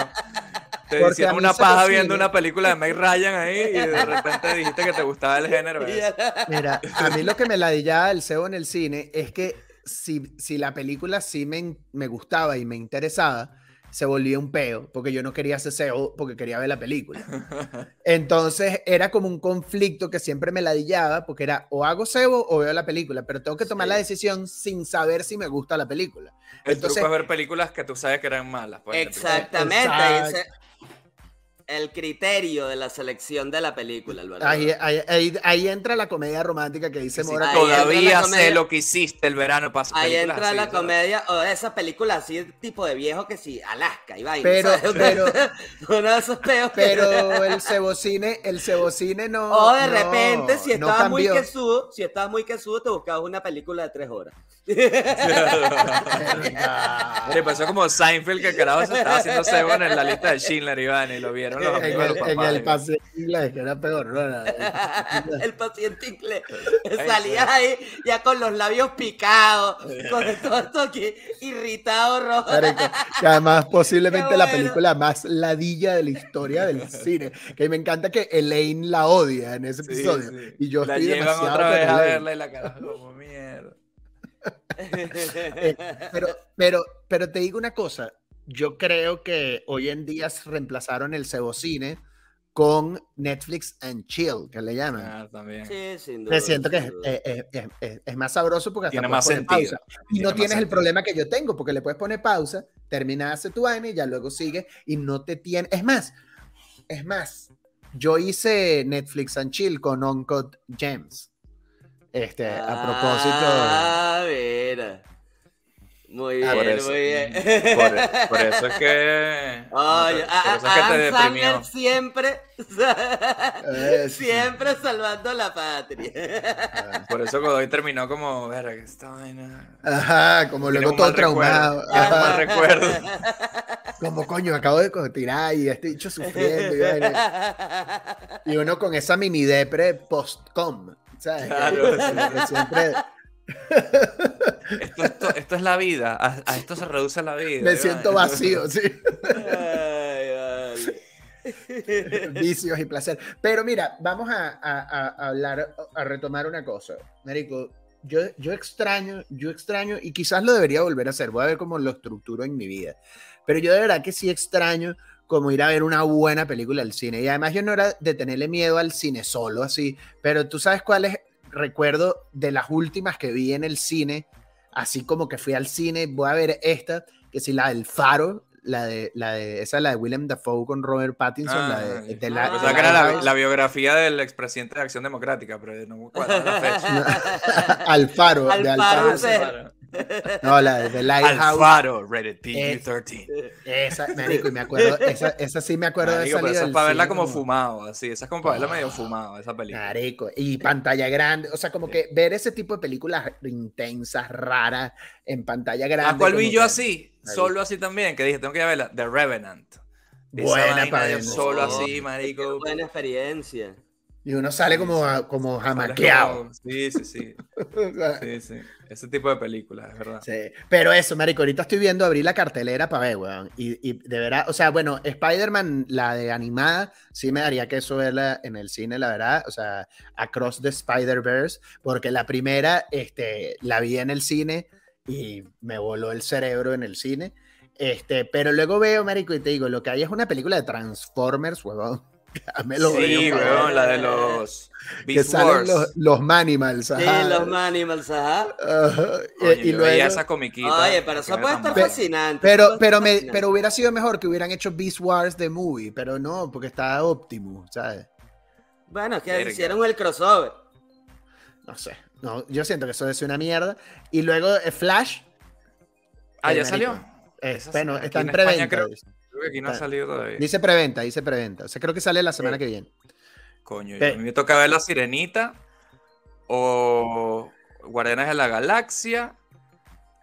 Speaker 1: Te hicieron una paja viendo una película de Meg Ryan ahí y de repente dijiste que te gustaba el género. [LAUGHS]
Speaker 2: Mira, a mí lo que me ladillaba el cebo en el cine es que si, si la película sí me, me gustaba y me interesaba, se volvía un peo, porque yo no quería hacer SEO, porque quería ver la película. [LAUGHS] Entonces era como un conflicto que siempre me ladillaba, porque era o hago SEO o veo la película, pero tengo que tomar la decisión sin saber si me gusta la película.
Speaker 1: El Entonces, truco es ver películas que tú sabes que eran malas.
Speaker 3: Exactamente el criterio de la selección de la película,
Speaker 2: Ahí, ahí, ahí, entra la comedia romántica que dice
Speaker 1: Mora. todavía sé lo que hiciste el verano pasado.
Speaker 3: Ahí entra la comedia, o esa película así, tipo de viejo que sí, Alaska y vaina.
Speaker 2: Pero, pero, [LAUGHS]
Speaker 3: uno de esos peos.
Speaker 2: Pero [LAUGHS] el cebocine, el cebocine no.
Speaker 3: O de repente, si estabas muy quesudo, si estabas muy quesudo, te buscabas una película de tres horas. [LAUGHS]
Speaker 1: Le pasó como Seinfeld que carajo se estaba haciendo cebo en la lista de Schindler, Iván, y lo vieron
Speaker 2: en, el, paciente inglés, que era peor, [LAUGHS]
Speaker 3: el paciente inglés. Salías ahí ya con los labios picados, con [LAUGHS] todo esto aquí irritado, rojo.
Speaker 2: Que además, [LAUGHS] posiblemente la película más ladilla de la historia del cine. Que me encanta que Elaine la odia en ese episodio. Y yo
Speaker 1: la
Speaker 2: estoy demasiado.
Speaker 1: otra vez a verla y la cara como mierda.
Speaker 2: Eh, pero, pero, pero te digo una cosa, yo creo que hoy en día se reemplazaron el cebocine con Netflix and Chill, que le llaman.
Speaker 1: Ah, también.
Speaker 3: Sí, sin duda.
Speaker 2: siento que es, más sabroso porque
Speaker 1: Tiene más sentido.
Speaker 2: Pausa. Y no tienes el problema que yo tengo, porque le puedes poner pausa, terminas tu vaina y ya luego sigue y no te tiene. Es más, es más, yo hice Netflix and Chill con Uncut Gems. Este, a propósito.
Speaker 3: Ah, mira. Muy bien, muy bien.
Speaker 1: Por, eso es que. [LAUGHS]
Speaker 3: Oye, por, que te siempre. siempre salvando la patria.
Speaker 1: Por eso Godoy terminó como. Verga, que esta vaina.
Speaker 2: Ajá, como luego todo traumado.
Speaker 1: Ajá. recuerdo.
Speaker 2: Como coño, acabo de tirar y estoy dicho sufriendo. Y, uno con esa mini depre post-com. ¿Sabes? Claro. siempre
Speaker 1: esto, es la vida, a, esto se reduce la vida.
Speaker 2: Me siento vacío, sí. Vicios y placer. Pero mira, vamos a, hablar, a retomar una cosa. Marico, yo, yo extraño, yo extraño, y quizás lo debería volver a hacer, voy a ver cómo lo estructuro en mi vida. Pero yo de verdad que sí extraño como ir a ver una buena película al cine. Y además yo no era de tenerle miedo al cine solo, así, pero tú sabes cuál es recuerdo de las últimas que vi en el cine, así como que fui al cine, voy a ver esta, que si la del Faro, la de, la de, esa la de Willem Dafoe con Robert Pattinson, la de,
Speaker 1: ah, la, que era la, biografía del expresidente de Acción Democrática, pero no me acuerdo la
Speaker 2: fecha. [LAUGHS] Alfaro, de Alfaro. No, la de The Lighthouse.
Speaker 1: Alfaro, rated PG-13.
Speaker 2: esa, marico, y me acuerdo, esa, esa sí me acuerdo
Speaker 1: marico, de esa. Esa es para verla como fumado, así, esa es como para verla medio fumado, esa película.
Speaker 2: Marico, y pantalla grande, o sea, como que ver ese tipo de películas intensas, raras, en pantalla grande.
Speaker 1: ¿A cuál vi yo así? Solo así también, que dije, tengo que ir a verla, The Revenant.
Speaker 2: Buena para
Speaker 1: Solo así, marico.
Speaker 3: Buena experiencia.
Speaker 2: Y uno sale como, como jamaqueado.
Speaker 1: Sí, sí, sí. [LAUGHS] sí, sí. Ese tipo de películas, es verdad.
Speaker 2: Sí. Pero eso, marico, ahorita estoy viendo abrir la cartelera para ver, weón. Y, y de verdad, o sea, bueno, Spider-Man, la de animada, sí me daría que eso verla en el cine, la verdad. O sea, Across the Spider-Verse, porque la primera, este, la vi en el cine y me voló el cerebro en el cine. Este, pero luego veo, marico, y te digo, lo que hay es una película de Transformers, weón [LAUGHS]
Speaker 1: Sí, weón, la de los
Speaker 2: Que
Speaker 1: Beast
Speaker 2: salen
Speaker 1: Wars.
Speaker 2: los, los Manimals.
Speaker 3: Sí,
Speaker 2: ajá.
Speaker 3: los Manimals, ajá.
Speaker 2: Ajá, y- luego-
Speaker 1: veía esa comiquita.
Speaker 3: Oye, pero eso
Speaker 1: que
Speaker 3: puede estar fascinante.
Speaker 2: Pero, pero, me,
Speaker 3: fascinante.
Speaker 2: pero hubiera sido mejor que hubieran hecho Beast Wars The Movie, pero no, porque está Optimus, ¿sabes?
Speaker 3: Bueno, es que
Speaker 1: Verga.
Speaker 3: hicieron el crossover.
Speaker 2: No sé. No, yo siento que eso es una mierda. Y luego eh, Flash.
Speaker 1: Ah, ya salió.
Speaker 2: eh,
Speaker 1: sí,
Speaker 2: bueno, está en
Speaker 1: en España
Speaker 2: preventa.
Speaker 1: creo-. Creo que aquí no ha
Speaker 2: Está-
Speaker 1: salido todavía.
Speaker 2: Dice preventa, dice preventa. O sea, creo que sale la semana
Speaker 3: Sí.
Speaker 2: que viene.
Speaker 1: Coño,
Speaker 2: Ve.
Speaker 1: a mí me toca ver La Sirenita o Guardianes de la Galaxia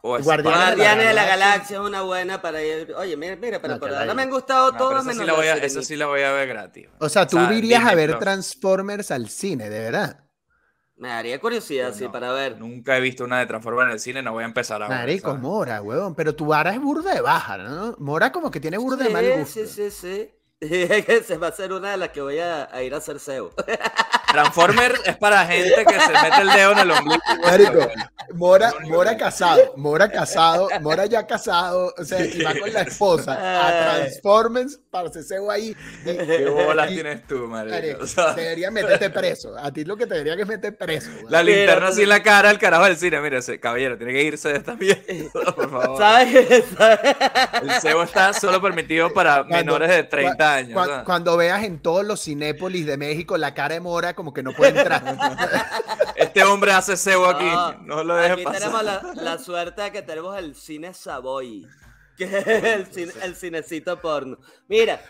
Speaker 1: o
Speaker 2: Guardianes de la
Speaker 3: Guardianes de la
Speaker 2: Galaxia.
Speaker 3: Es una buena para ir. Oye, mira, mira, pero
Speaker 2: No,
Speaker 3: por ahora me han gustado
Speaker 1: No,
Speaker 3: todas
Speaker 1: sí
Speaker 3: menos
Speaker 1: la voy a,
Speaker 3: de
Speaker 1: esa sí la voy a ver gratis.
Speaker 2: O sea, tú
Speaker 1: O sea,
Speaker 2: irías a ver
Speaker 1: Plus.
Speaker 2: Transformers al cine, de verdad.
Speaker 3: Me daría curiosidad, sí,
Speaker 1: no.
Speaker 3: para ver.
Speaker 1: Nunca he visto una de Transformers en el cine, no voy a empezar a ver.
Speaker 2: Marico,
Speaker 1: ¿sabes?
Speaker 2: Mora, huevón. Pero tu vara es burda de baja, ¿no? Mora como que tiene burda de mal
Speaker 3: Sí,
Speaker 2: gusto.
Speaker 3: sí, sí, [LAUGHS] sí. Se va a ser una de las que voy a, a ir a hacer SEO. [LAUGHS]
Speaker 1: Transformers es para gente que se mete el dedo en el ombligo. [LAUGHS]
Speaker 2: Marico, Mora, Mora casado, Mora casado, Mora ya casado, o sea, y va con la esposa a. [LAUGHS] Transformers para hacerse ahí. Y-
Speaker 1: ¿Qué bolas
Speaker 2: y-
Speaker 1: tienes tú, marico?
Speaker 2: Marico,
Speaker 1: O sea,
Speaker 2: debería meterte preso. A ti lo que te debería que es meter preso.
Speaker 1: la linterna así en la cara al carajo del cine. Mira, ese caballero tiene que irse de esta mierda, [LAUGHS] por favor.
Speaker 3: ¿Sabes? ¿Sabes?
Speaker 1: El cebo está solo permitido para
Speaker 2: Cuando-
Speaker 1: menores de 30
Speaker 2: cua-
Speaker 1: años.
Speaker 2: cuando veas en todos los cinépolis de México la cara de Mora como que no puede entrar. [LAUGHS]
Speaker 1: Este hombre hace cebo aquí. No, lo dejes
Speaker 3: aquí
Speaker 1: pasar.
Speaker 3: tenemos la, la suerte de que tenemos el cine Savoy. Que es el, cine- el cinecito porno. Mira,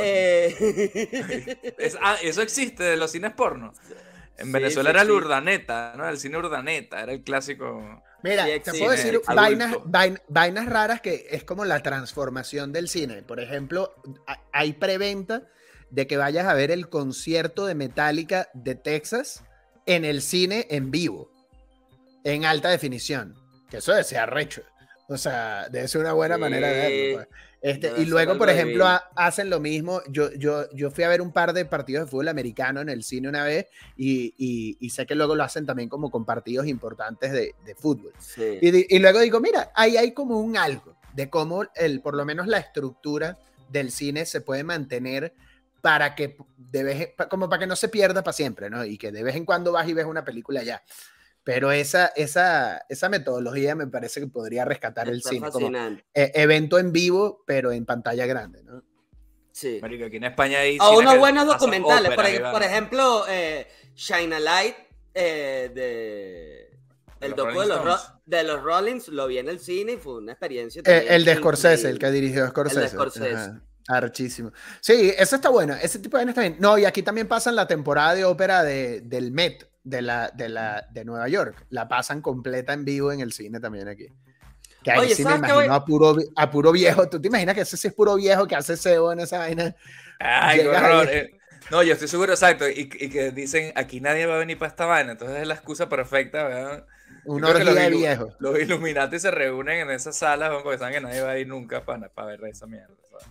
Speaker 3: eh,
Speaker 1: Es- ah, eso existe de los cines porno. En
Speaker 3: Sí,
Speaker 1: Venezuela
Speaker 3: sí
Speaker 1: era el
Speaker 3: existe.
Speaker 1: Urdaneta, ¿no? El cine Urdaneta, era el clásico.
Speaker 2: Mira,
Speaker 3: Sí
Speaker 2: te puedo decir vainas, vain- vainas raras que es como la transformación del cine. Por ejemplo, a- hay preventa de que vayas a ver el concierto de Metallica de Texas en el cine en vivo, en alta definición. Que eso debe ser arrecho. O sea, debe ser una buena
Speaker 3: Sí.
Speaker 2: manera de verlo. pues. Este, y luego, por ejemplo, ha- hacen lo mismo. Yo, yo, yo fui a ver un par de partidos de fútbol americano en el cine una vez y, y- y sé que luego lo hacen también como con partidos importantes de, de fútbol.
Speaker 3: sí.
Speaker 2: Y, y luego digo, mira, ahí hay como un algo de cómo el, por lo menos la estructura del cine se puede mantener para que de vez como para que no se pierda para siempre, ¿no? Y que de vez en cuando vas y ves una película ya. Pero esa, esa, esa metodología me parece que podría rescatar el
Speaker 3: Está
Speaker 2: cine como eh, evento en vivo, pero en pantalla grande, ¿no?
Speaker 3: Sí.
Speaker 1: Marico, aquí en España hay.
Speaker 3: O unos buenos documentales. Por,
Speaker 1: ópera,
Speaker 3: ej-
Speaker 1: Iván.
Speaker 3: por ejemplo, eh, Shine a Light eh, de. El
Speaker 1: los
Speaker 3: docu de los, de los Rollins lo vi en el cine y fue una experiencia.
Speaker 2: Eh, el de Scorsese, el
Speaker 3: increíble.
Speaker 2: que dirigió Scorsese.
Speaker 3: Scorsese.
Speaker 2: Ajá. Archísimo. Sí, eso está bueno. Ese tipo de vainas está bien. No, y aquí también pasan la temporada de ópera de, del Met de, la, de, la, de Nueva York. La pasan completa en vivo en el cine también aquí. Que ahí
Speaker 3: Oye,
Speaker 2: sí me
Speaker 3: ¿sabes qué
Speaker 2: imagino
Speaker 3: voy-
Speaker 2: a, puro, a puro viejo. ¿Tú te imaginas que ese sí es puro viejo que hace cebo en esa vaina?
Speaker 1: Ay, qué horror. eh. No, yo estoy seguro, exacto. Y, y que dicen, aquí nadie va a venir para esta vaina. Entonces es la excusa perfecta, ¿verdad?
Speaker 2: Una orgía de viejo.
Speaker 1: Los Illuminati se reúnen en esas salas porque saben que nadie va a ir nunca para, para ver esa mierda. ¿sabes?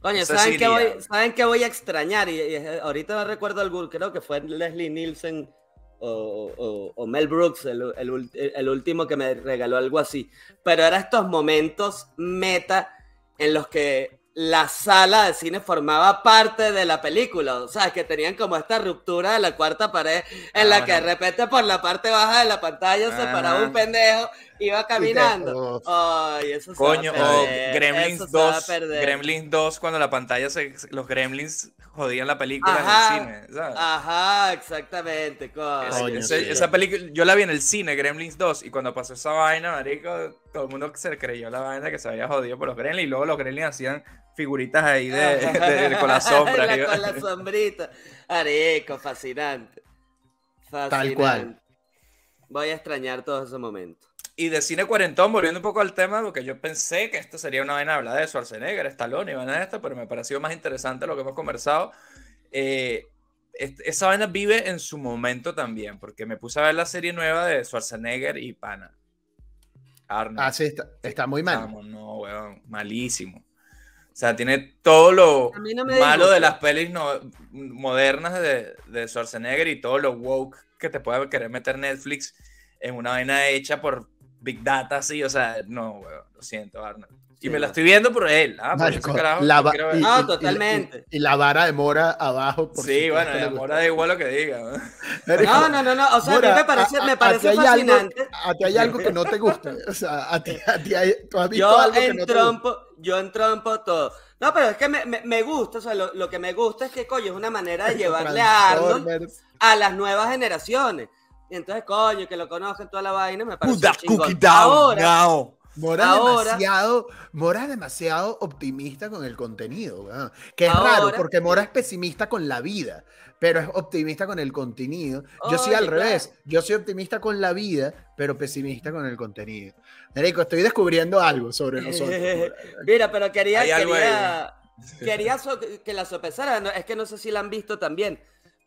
Speaker 3: Coño, ¿saben qué, voy. ¿saben qué voy a extrañar? Y, y, eh, ahorita no recuerdo algún, creo que fue Leslie Nielsen o, o- o Mel Brooks, el, el ul- el último que me regaló algo así. Pero eran estos momentos meta en los que la sala de cine formaba parte de la película. O sea, que tenían como esta ruptura de la cuarta pared en
Speaker 1: Ah,
Speaker 3: la que de repente por la parte baja de la pantalla se paraba un pendejo, iba caminando.
Speaker 2: oh.
Speaker 3: Ay, eso se va a
Speaker 1: Coño, o
Speaker 3: perder,
Speaker 1: Gremlins
Speaker 3: eso se va a
Speaker 1: 2.
Speaker 3: perder.
Speaker 1: Gremlins 2, cuando la pantalla se. Los Gremlins jodían la película
Speaker 3: Ajá.
Speaker 1: en el cine. ¿sabes?
Speaker 3: Ajá, exactamente. coño.
Speaker 2: Sí.
Speaker 1: esa película, yo la vi en el cine, Gremlins 2, y cuando pasó esa vaina, marico, todo el mundo se creyó la vaina que se había jodido por los Gremlins, y luego los Gremlins hacían figuritas ahí de, [LAUGHS] de- de- con [LAUGHS] la sombra.
Speaker 3: La- con la sombrita. Areco, fascinante. Fascinante.
Speaker 2: Tal cual.
Speaker 3: Voy a extrañar todos esos momentos.
Speaker 1: Y de cine cuarentón, volviendo un poco al tema, porque yo pensé que esto sería una vaina hablada de Schwarzenegger, Stallone y vaina de esto, pero me pareció más interesante lo que hemos conversado. Eh, esa vaina vive en su momento también, porque me puse a ver la serie nueva de Schwarzenegger y Pana. Arnold.
Speaker 2: Ah, sí, está, está muy mal.
Speaker 1: Vamos, no, weón, malísimo. O sea, tiene todo lo
Speaker 3: no
Speaker 1: malo de las pelis no- modernas de, de Schwarzenegger y todo lo woke que te puede querer meter Netflix en una vaina hecha por Big Data así, o sea, no, weón, lo siento, Arnold. Y me la estoy viendo por él. Ah, por ese carajo,
Speaker 2: la y- y-
Speaker 3: totalmente.
Speaker 2: Y, y la vara de Mora abajo. por
Speaker 1: sí, bueno, la mora da igual lo que diga. ¿no?
Speaker 3: No, no, no, no. O sea, a mí me parece,
Speaker 2: a- a-
Speaker 3: me parece
Speaker 2: hay algo-
Speaker 3: fascinante.
Speaker 2: a ti hay algo que no te gusta. O sea, a ti, a ti hay, tú has visto
Speaker 3: Yo
Speaker 2: algo que no te gusta.
Speaker 3: entrompo, yo entrompo todo. No, pero es que me, me, me gusta, o sea, lo, lo que me gusta es que, coño, es una manera de [LAUGHS] llevarle a Arnold a las nuevas generaciones. Y entonces, coño, que lo conozcan toda la vaina, me parece
Speaker 1: Put that
Speaker 3: chingón.
Speaker 1: cookie down
Speaker 3: Ahora,
Speaker 1: now.
Speaker 2: Mora,
Speaker 3: Ahora-
Speaker 2: demasiado, Mora demasiado optimista con el contenido, weón. que es
Speaker 3: Ahora-
Speaker 2: raro porque Mora es pesimista con la vida, pero es optimista con el contenido. Yo soy al
Speaker 3: claro.
Speaker 2: revés, yo soy optimista con la vida, pero pesimista con el contenido. Marico, estoy descubriendo algo sobre [LAUGHS] nosotros.
Speaker 3: Mira, pero quería, quería, quería so- que la sopesara, no, es que no sé si la han visto también.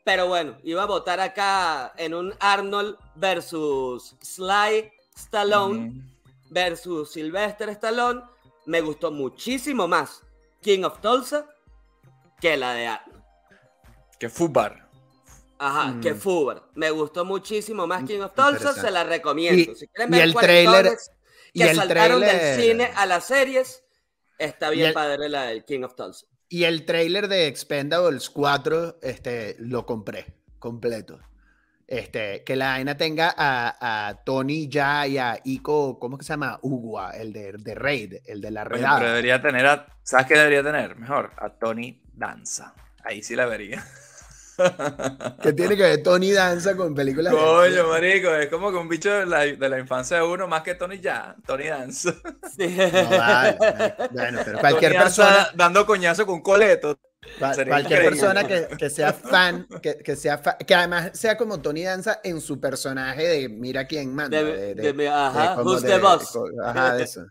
Speaker 3: Pero bueno, iba a votar acá en un Arnold versus Sly Stallone versus Sylvester Stallone. Me gustó muchísimo más King of Tulsa que la de Arnold.
Speaker 1: Que fútbol.
Speaker 3: Ajá,
Speaker 2: Mm.
Speaker 3: que Fubar. Me gustó muchísimo más King of. Tulsa, se la recomiendo.
Speaker 2: Y-
Speaker 3: si quieren
Speaker 2: y
Speaker 3: ver
Speaker 2: el tráiler-
Speaker 3: cuarentones
Speaker 2: y
Speaker 3: que
Speaker 2: el
Speaker 3: saltaron del cine a las series, está
Speaker 2: Y
Speaker 3: bien
Speaker 2: el-
Speaker 3: padre la del King of Tulsa.
Speaker 2: Y el trailer de Expendables 4, este, lo compré completo. Este, que la vaina tenga a, a Tony ya y a Ico, ¿cómo que se llama? Ugua, el de, de Raid, el de la
Speaker 1: Oye,
Speaker 2: redada.
Speaker 1: pero debería tener a. ¿Sabes qué debería tener? Mejor, a Tony Danza. Ahí sí la vería.
Speaker 2: Que tiene que ver Tony Danza con películas de
Speaker 1: Coño, marico, es como que un bicho de la, de la infancia de uno más que Tony ya, Tony Danza.
Speaker 3: Sí.
Speaker 2: No, vale. Bueno, pero cualquier
Speaker 1: Tony Danza
Speaker 2: persona,
Speaker 1: dando coñazo con coleto. Sería
Speaker 2: cualquier
Speaker 1: increíble.
Speaker 2: persona que, que sea fan, que, que sea fa- que además sea como Tony Danza en su personaje de mira quién manda.
Speaker 3: De-
Speaker 2: de- de-
Speaker 3: ajá, who's
Speaker 2: de-
Speaker 3: the boss?
Speaker 2: Ajá, de eso.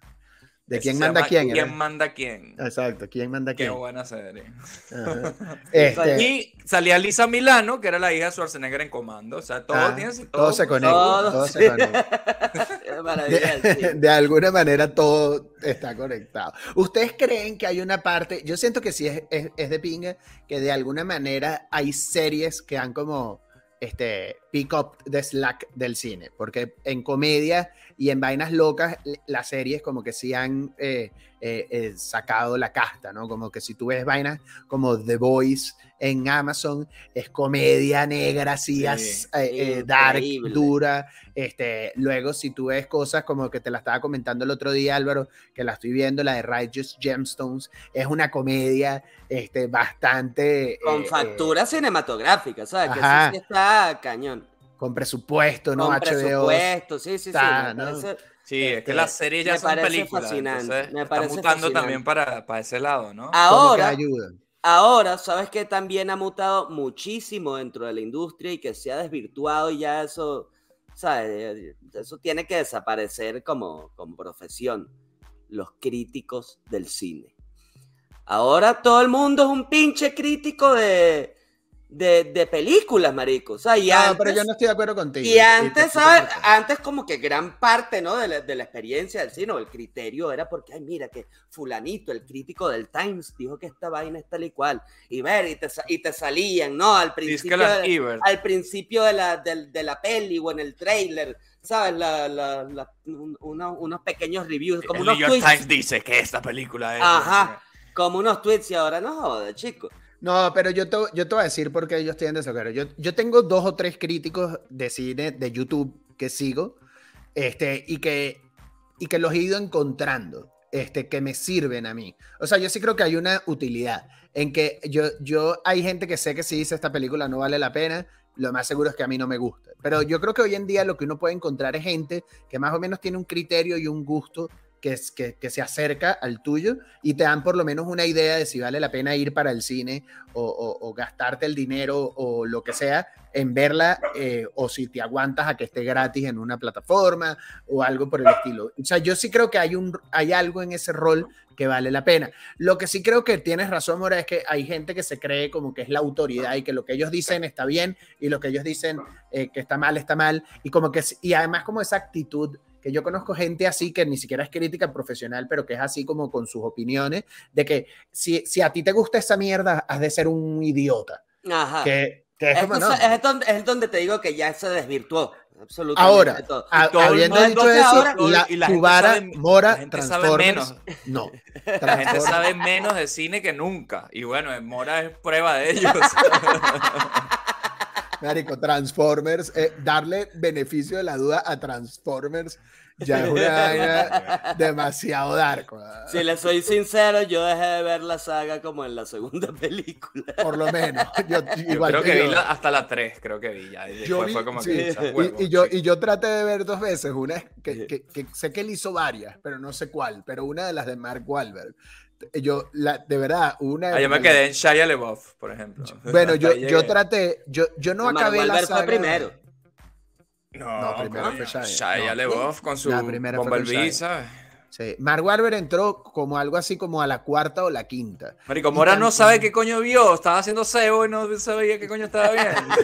Speaker 2: De quién manda
Speaker 1: llama
Speaker 2: quién.
Speaker 1: ¿Quién
Speaker 2: era.
Speaker 1: manda quién?
Speaker 2: Exacto, quién manda
Speaker 1: Qué
Speaker 2: quién.
Speaker 1: buena serie. [LAUGHS] [LAUGHS]
Speaker 2: Este,
Speaker 1: Y salía Lisa Milano, que era la hija de Schwarzenegger en comando. O sea, todo
Speaker 2: ah,
Speaker 1: tiene
Speaker 2: todo se conecta.
Speaker 3: Todo,
Speaker 2: se conecta.
Speaker 3: Qué
Speaker 2: De, [LAUGHS] de alguna manera todo está conectado. ¿Ustedes creen que hay una parte? Yo siento que sí es, es, es de pinga, que de alguna manera hay series que han como este pick up the slack del cine, porque en comedia y en vainas locas las series como que sí han eh, eh, eh, sacado la casta, ¿no? Como que si tú ves vainas como The Voice en Amazon, es comedia negra, así,
Speaker 1: Sí,
Speaker 2: dark, dura. Este, luego, si tú ves cosas como que te la estaba comentando el otro día, Álvaro, que la estoy viendo, la de Righteous Gemstones, es una comedia este, bastante.
Speaker 3: Con factura cinematográfica, ¿sabes? Que sí está cañón.
Speaker 2: Con presupuesto, ¿no?
Speaker 3: Con
Speaker 2: HBO.
Speaker 3: presupuesto, sí, sí, sí.
Speaker 2: está,
Speaker 3: me
Speaker 2: ¿no?
Speaker 3: parece-
Speaker 1: Sí, es
Speaker 3: Este,
Speaker 1: que las series ya
Speaker 3: me
Speaker 1: son
Speaker 3: parece
Speaker 1: películas.
Speaker 3: fascinante,
Speaker 1: entonces
Speaker 3: me
Speaker 1: está
Speaker 3: parece
Speaker 1: mutando
Speaker 3: fascinante.
Speaker 1: también para, para ese lado, ¿no?
Speaker 3: Ahora,
Speaker 2: ayuda.
Speaker 3: ahora, ¿sabes que también ha mutado muchísimo dentro de la industria y que se ha desvirtuado y ya eso, ¿sabes? Eso tiene que desaparecer como, como profesión. Los críticos del cine. Ahora todo el mundo es un pinche crítico de, de, de películas, marico. O sea, y
Speaker 2: No,
Speaker 3: antes,
Speaker 2: pero yo no estoy de acuerdo contigo.
Speaker 3: y antes,
Speaker 2: te-
Speaker 3: ¿sabes?
Speaker 2: te-
Speaker 3: Antes como que gran parte, ¿no? De la, de la experiencia del cine o el criterio era porque, ay, mira, que fulanito, el crítico del Times, dijo que esta vaina es tal y cual. Y ver, y te, y te salían, ¿no? Al principio, de, al principio de la, del- de, la peli o en el trailer, ¿sabes? La, la- la- un- uno- unos pequeños reviews, como
Speaker 1: El
Speaker 3: unos
Speaker 1: New York
Speaker 3: tweets.
Speaker 1: Times dice que esta película es.
Speaker 3: Ajá. Como unos tweets y ahora no joder, chico.
Speaker 2: No, pero yo te, voy a decir por qué yo estoy en desacuerdo. Yo, tengo dos o tres críticos de cine de YouTube que sigo este, y, que, los he ido encontrando, este, que me sirven a mí. O sea, yo sí creo que hay una utilidad en que yo hay gente que sé que si dice esta película no vale la pena, lo más seguro es que a mí no me gusta. Pero yo creo que hoy en día lo que uno puede encontrar es gente que más o menos tiene un criterio y un gusto que, es, que, se acerca al tuyo y te dan por lo menos una idea de si vale la pena ir para el cine o gastarte el dinero o lo que sea en verla eh, o si te aguantas a que esté gratis en una plataforma o algo por el estilo. O sea, yo sí creo que hay, un, hay algo en ese rol que vale la pena. Lo que sí creo que tienes razón, Mora, es que hay gente que se cree como que es la autoridad y que lo que ellos dicen está bien y lo que ellos dicen eh, que está mal está mal y como que y además como esa actitud que yo conozco gente así que ni siquiera es crítica profesional, pero que es así como con sus opiniones, de que si, si a ti te gusta esa mierda, has de ser un idiota.
Speaker 3: Ajá.
Speaker 2: Que, Que es como no.
Speaker 3: Es, donde, es donde te digo que ya se desvirtuó. Absolutamente
Speaker 2: Ahora,
Speaker 3: todo.
Speaker 2: a-
Speaker 1: todo
Speaker 2: habiendo
Speaker 1: mundo
Speaker 2: dicho eso,
Speaker 3: ahora-
Speaker 2: la,
Speaker 1: y la gente
Speaker 2: vara,
Speaker 1: sabe-
Speaker 2: Mora,
Speaker 1: la gente sabe menos.
Speaker 2: no. [LAUGHS]
Speaker 1: La gente sabe menos de cine que nunca. Y bueno, Mora es prueba de ellos. [LAUGHS]
Speaker 2: Marico, Transformers, eh, darle beneficio de la duda a Transformers ya es una vaina demasiado dark. ¿verdad?
Speaker 3: Si le soy sincero, yo dejé de ver la saga como en la segunda película.
Speaker 2: Por lo menos. [LAUGHS] Yo,
Speaker 1: Yo
Speaker 2: igual
Speaker 1: creo
Speaker 2: que yo.
Speaker 1: vi la- hasta la 3, creo que vi ya. Y
Speaker 2: Yo vi-
Speaker 1: fue como
Speaker 2: sí,
Speaker 1: que. "Echa
Speaker 2: y-
Speaker 1: huevo",
Speaker 2: y, yo,
Speaker 1: sí.
Speaker 2: y yo traté de ver dos veces, una que, que- que sé que él hizo varias, pero no sé cuál, pero una de las de Mark Wahlberg. Yo, la, de verdad, una...
Speaker 1: Ah, yo me quedé en Shia LaBeouf, por ejemplo.
Speaker 2: Bueno, yo, yo traté, yo, yo no acabé la
Speaker 3: Wahlberg fue
Speaker 2: saga.
Speaker 3: primero.
Speaker 1: No,
Speaker 2: No, primero fue Shia.
Speaker 1: Shia
Speaker 2: No.
Speaker 1: LaBeouf con su
Speaker 2: La primera fue con
Speaker 1: Bumblebee,
Speaker 2: Shia.
Speaker 1: ¿sabes?
Speaker 2: Sí. Mark Wahlberg entró como algo así como a la cuarta o la quinta.
Speaker 1: Marico,
Speaker 2: Y
Speaker 1: Mora no sabe qué coño vio. Estaba haciendo cebo y no sabía qué coño estaba viendo. [LAUGHS]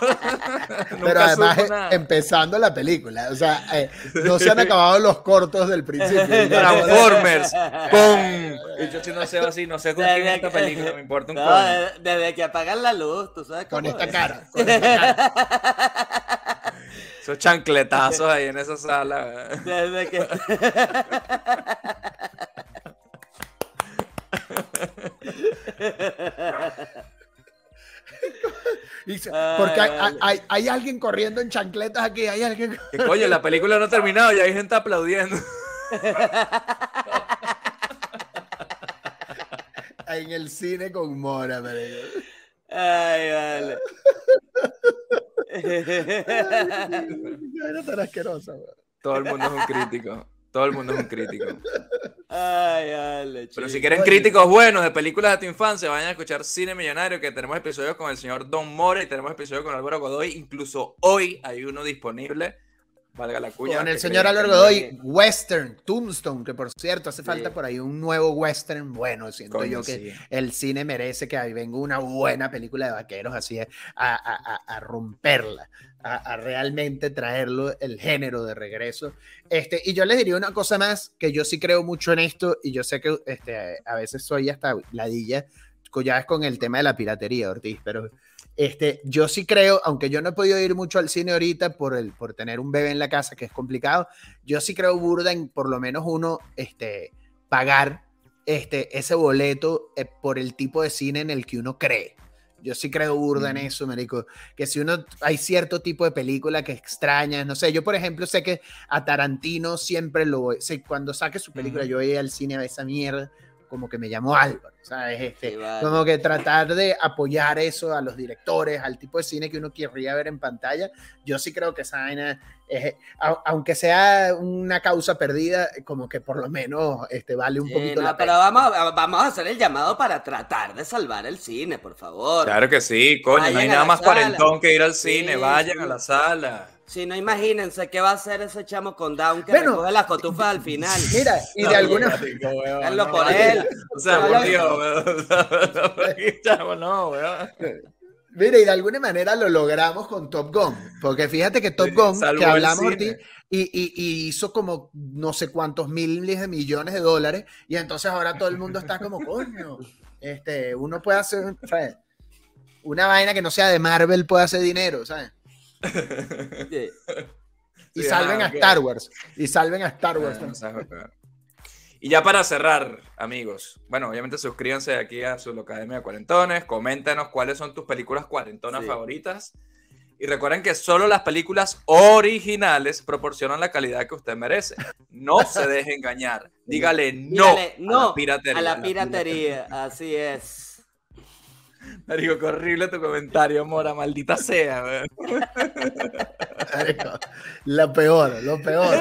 Speaker 1: [LAUGHS]
Speaker 2: Pero
Speaker 1: Nunca
Speaker 2: además,
Speaker 1: supo
Speaker 2: eh,
Speaker 1: nada.
Speaker 2: empezando la película, o sea, eh, no se han acabado los cortos del principio. [LAUGHS]
Speaker 1: Transformers. ¡Pum! Y yo si no sé así, no sé con quién es esta película, me importa un
Speaker 3: No,
Speaker 1: coño.
Speaker 3: desde, que apagan la luz, tú sabes
Speaker 2: Con
Speaker 3: cómo
Speaker 2: esta
Speaker 3: es.
Speaker 2: cara. Con esta cara.
Speaker 1: Esos chancletazos ahí en esa sala.
Speaker 3: Desde que... [LAUGHS]
Speaker 2: Porque hay, hay- hay- hay alguien corriendo en chancletas aquí, hay alguien. [LAUGHS]
Speaker 1: Que coño, la película no ha terminado y hay gente aplaudiendo.
Speaker 2: en el cine con Mora, marico.
Speaker 3: Ay, vale.
Speaker 2: Vaina tan asquerosa.
Speaker 1: Todo el mundo es un crítico. Todo el mundo es un crítico.
Speaker 3: Ay.
Speaker 1: Pero si quieren críticos buenos de películas de tu infancia, vayan a escuchar Cine Millonario, que tenemos episodios con el señor Don More y tenemos episodios con Álvaro Godoy. Incluso hoy hay uno disponible. Valga la cuña.
Speaker 2: Con el señor
Speaker 1: creía
Speaker 2: Álvaro
Speaker 1: que no.
Speaker 2: Godoy, Western, Tombstone, que por cierto hace falta
Speaker 3: Sí.
Speaker 2: por ahí un nuevo Western bueno. Siento
Speaker 1: Coño,
Speaker 2: yo que
Speaker 1: sí.
Speaker 2: el cine merece que ahí venga una buena película de vaqueros así a, a- a- a romperla, a, a realmente traerlo el género de regreso. Este, y yo les diría una cosa más, que yo sí creo mucho en esto y yo sé que este, a veces soy hasta ladilla, ya es con el tema de la piratería, Ortiz, pero este, yo sí creo, aunque yo no he podido ir mucho al cine ahorita por, el, por tener un bebé en la casa, que es complicado, yo sí creo burda en por lo menos uno este, pagar este, ese boleto eh, por el tipo de cine en el que uno cree. Yo sí creo burda en
Speaker 1: Ujú.
Speaker 2: eso, Marico. Que si uno, hay cierto tipo de película que extrañas, no sé, yo por ejemplo sé que a Tarantino siempre lo voy, sí, cuando saque su película,
Speaker 1: Ujú.
Speaker 2: yo voy al cine a esa mierda, como que me llamo Álvaro, ¿sabes? Este,
Speaker 3: Sí, vale.
Speaker 2: como que tratar de apoyar eso a los directores, al tipo de cine que uno querría ver en pantalla. Yo sí creo que esa vaina, es- a- aunque sea una causa perdida, como que por lo menos este, vale un
Speaker 3: Sí,
Speaker 2: poquito
Speaker 3: no,
Speaker 2: la
Speaker 3: pero
Speaker 2: pena.
Speaker 3: vamos, a- vamos a hacer el llamado para tratar de salvar el cine, por favor.
Speaker 1: Claro que sí, coño.
Speaker 3: Vayan
Speaker 1: no hay nada más
Speaker 3: sala.
Speaker 1: cuarentón que ir al
Speaker 3: Sí,
Speaker 1: cine. Vayan
Speaker 3: sí.
Speaker 1: a la sala.
Speaker 3: Si no, imagínense qué va a hacer ese chamo con Down que
Speaker 2: Bueno,
Speaker 3: recoge las cotufas al final.
Speaker 2: Mira, y de alguna
Speaker 3: Háganlo por él.
Speaker 1: O sea, por Dios, [LAUGHS] no, weón.
Speaker 2: Mira, y de alguna manera lo logramos con Top Gun, porque fíjate que Top Gun, que hablamos. Ortiz, y, y- y hizo como no sé cuántos miles de millones de dólares, y entonces ahora todo el mundo está como, coño, este, uno puede hacer, ¿sabes? Una vaina que no sea de Marvel puede hacer dinero, ¿sabes?
Speaker 3: Sí.
Speaker 2: Y
Speaker 1: Sí,
Speaker 2: salven
Speaker 1: ah,
Speaker 2: a. Star Wars, y salven a Star Wars.
Speaker 1: Ah, no. Y ya para cerrar, amigos, bueno, obviamente suscríbanse aquí a su Academia de Cuarentones, coméntanos cuáles son tus películas cuarentonas
Speaker 3: Sí.
Speaker 1: favoritas. Y recuerden que solo las películas originales proporcionan la calidad que usted merece. No se deje engañar. [LAUGHS] Dígale no,
Speaker 3: Dígale no
Speaker 1: a la piratería.
Speaker 3: A la piratería, así es.
Speaker 1: Marico, qué horrible tu comentario, Mora, maldita sea. Man.
Speaker 2: Marico, la peor, lo peor.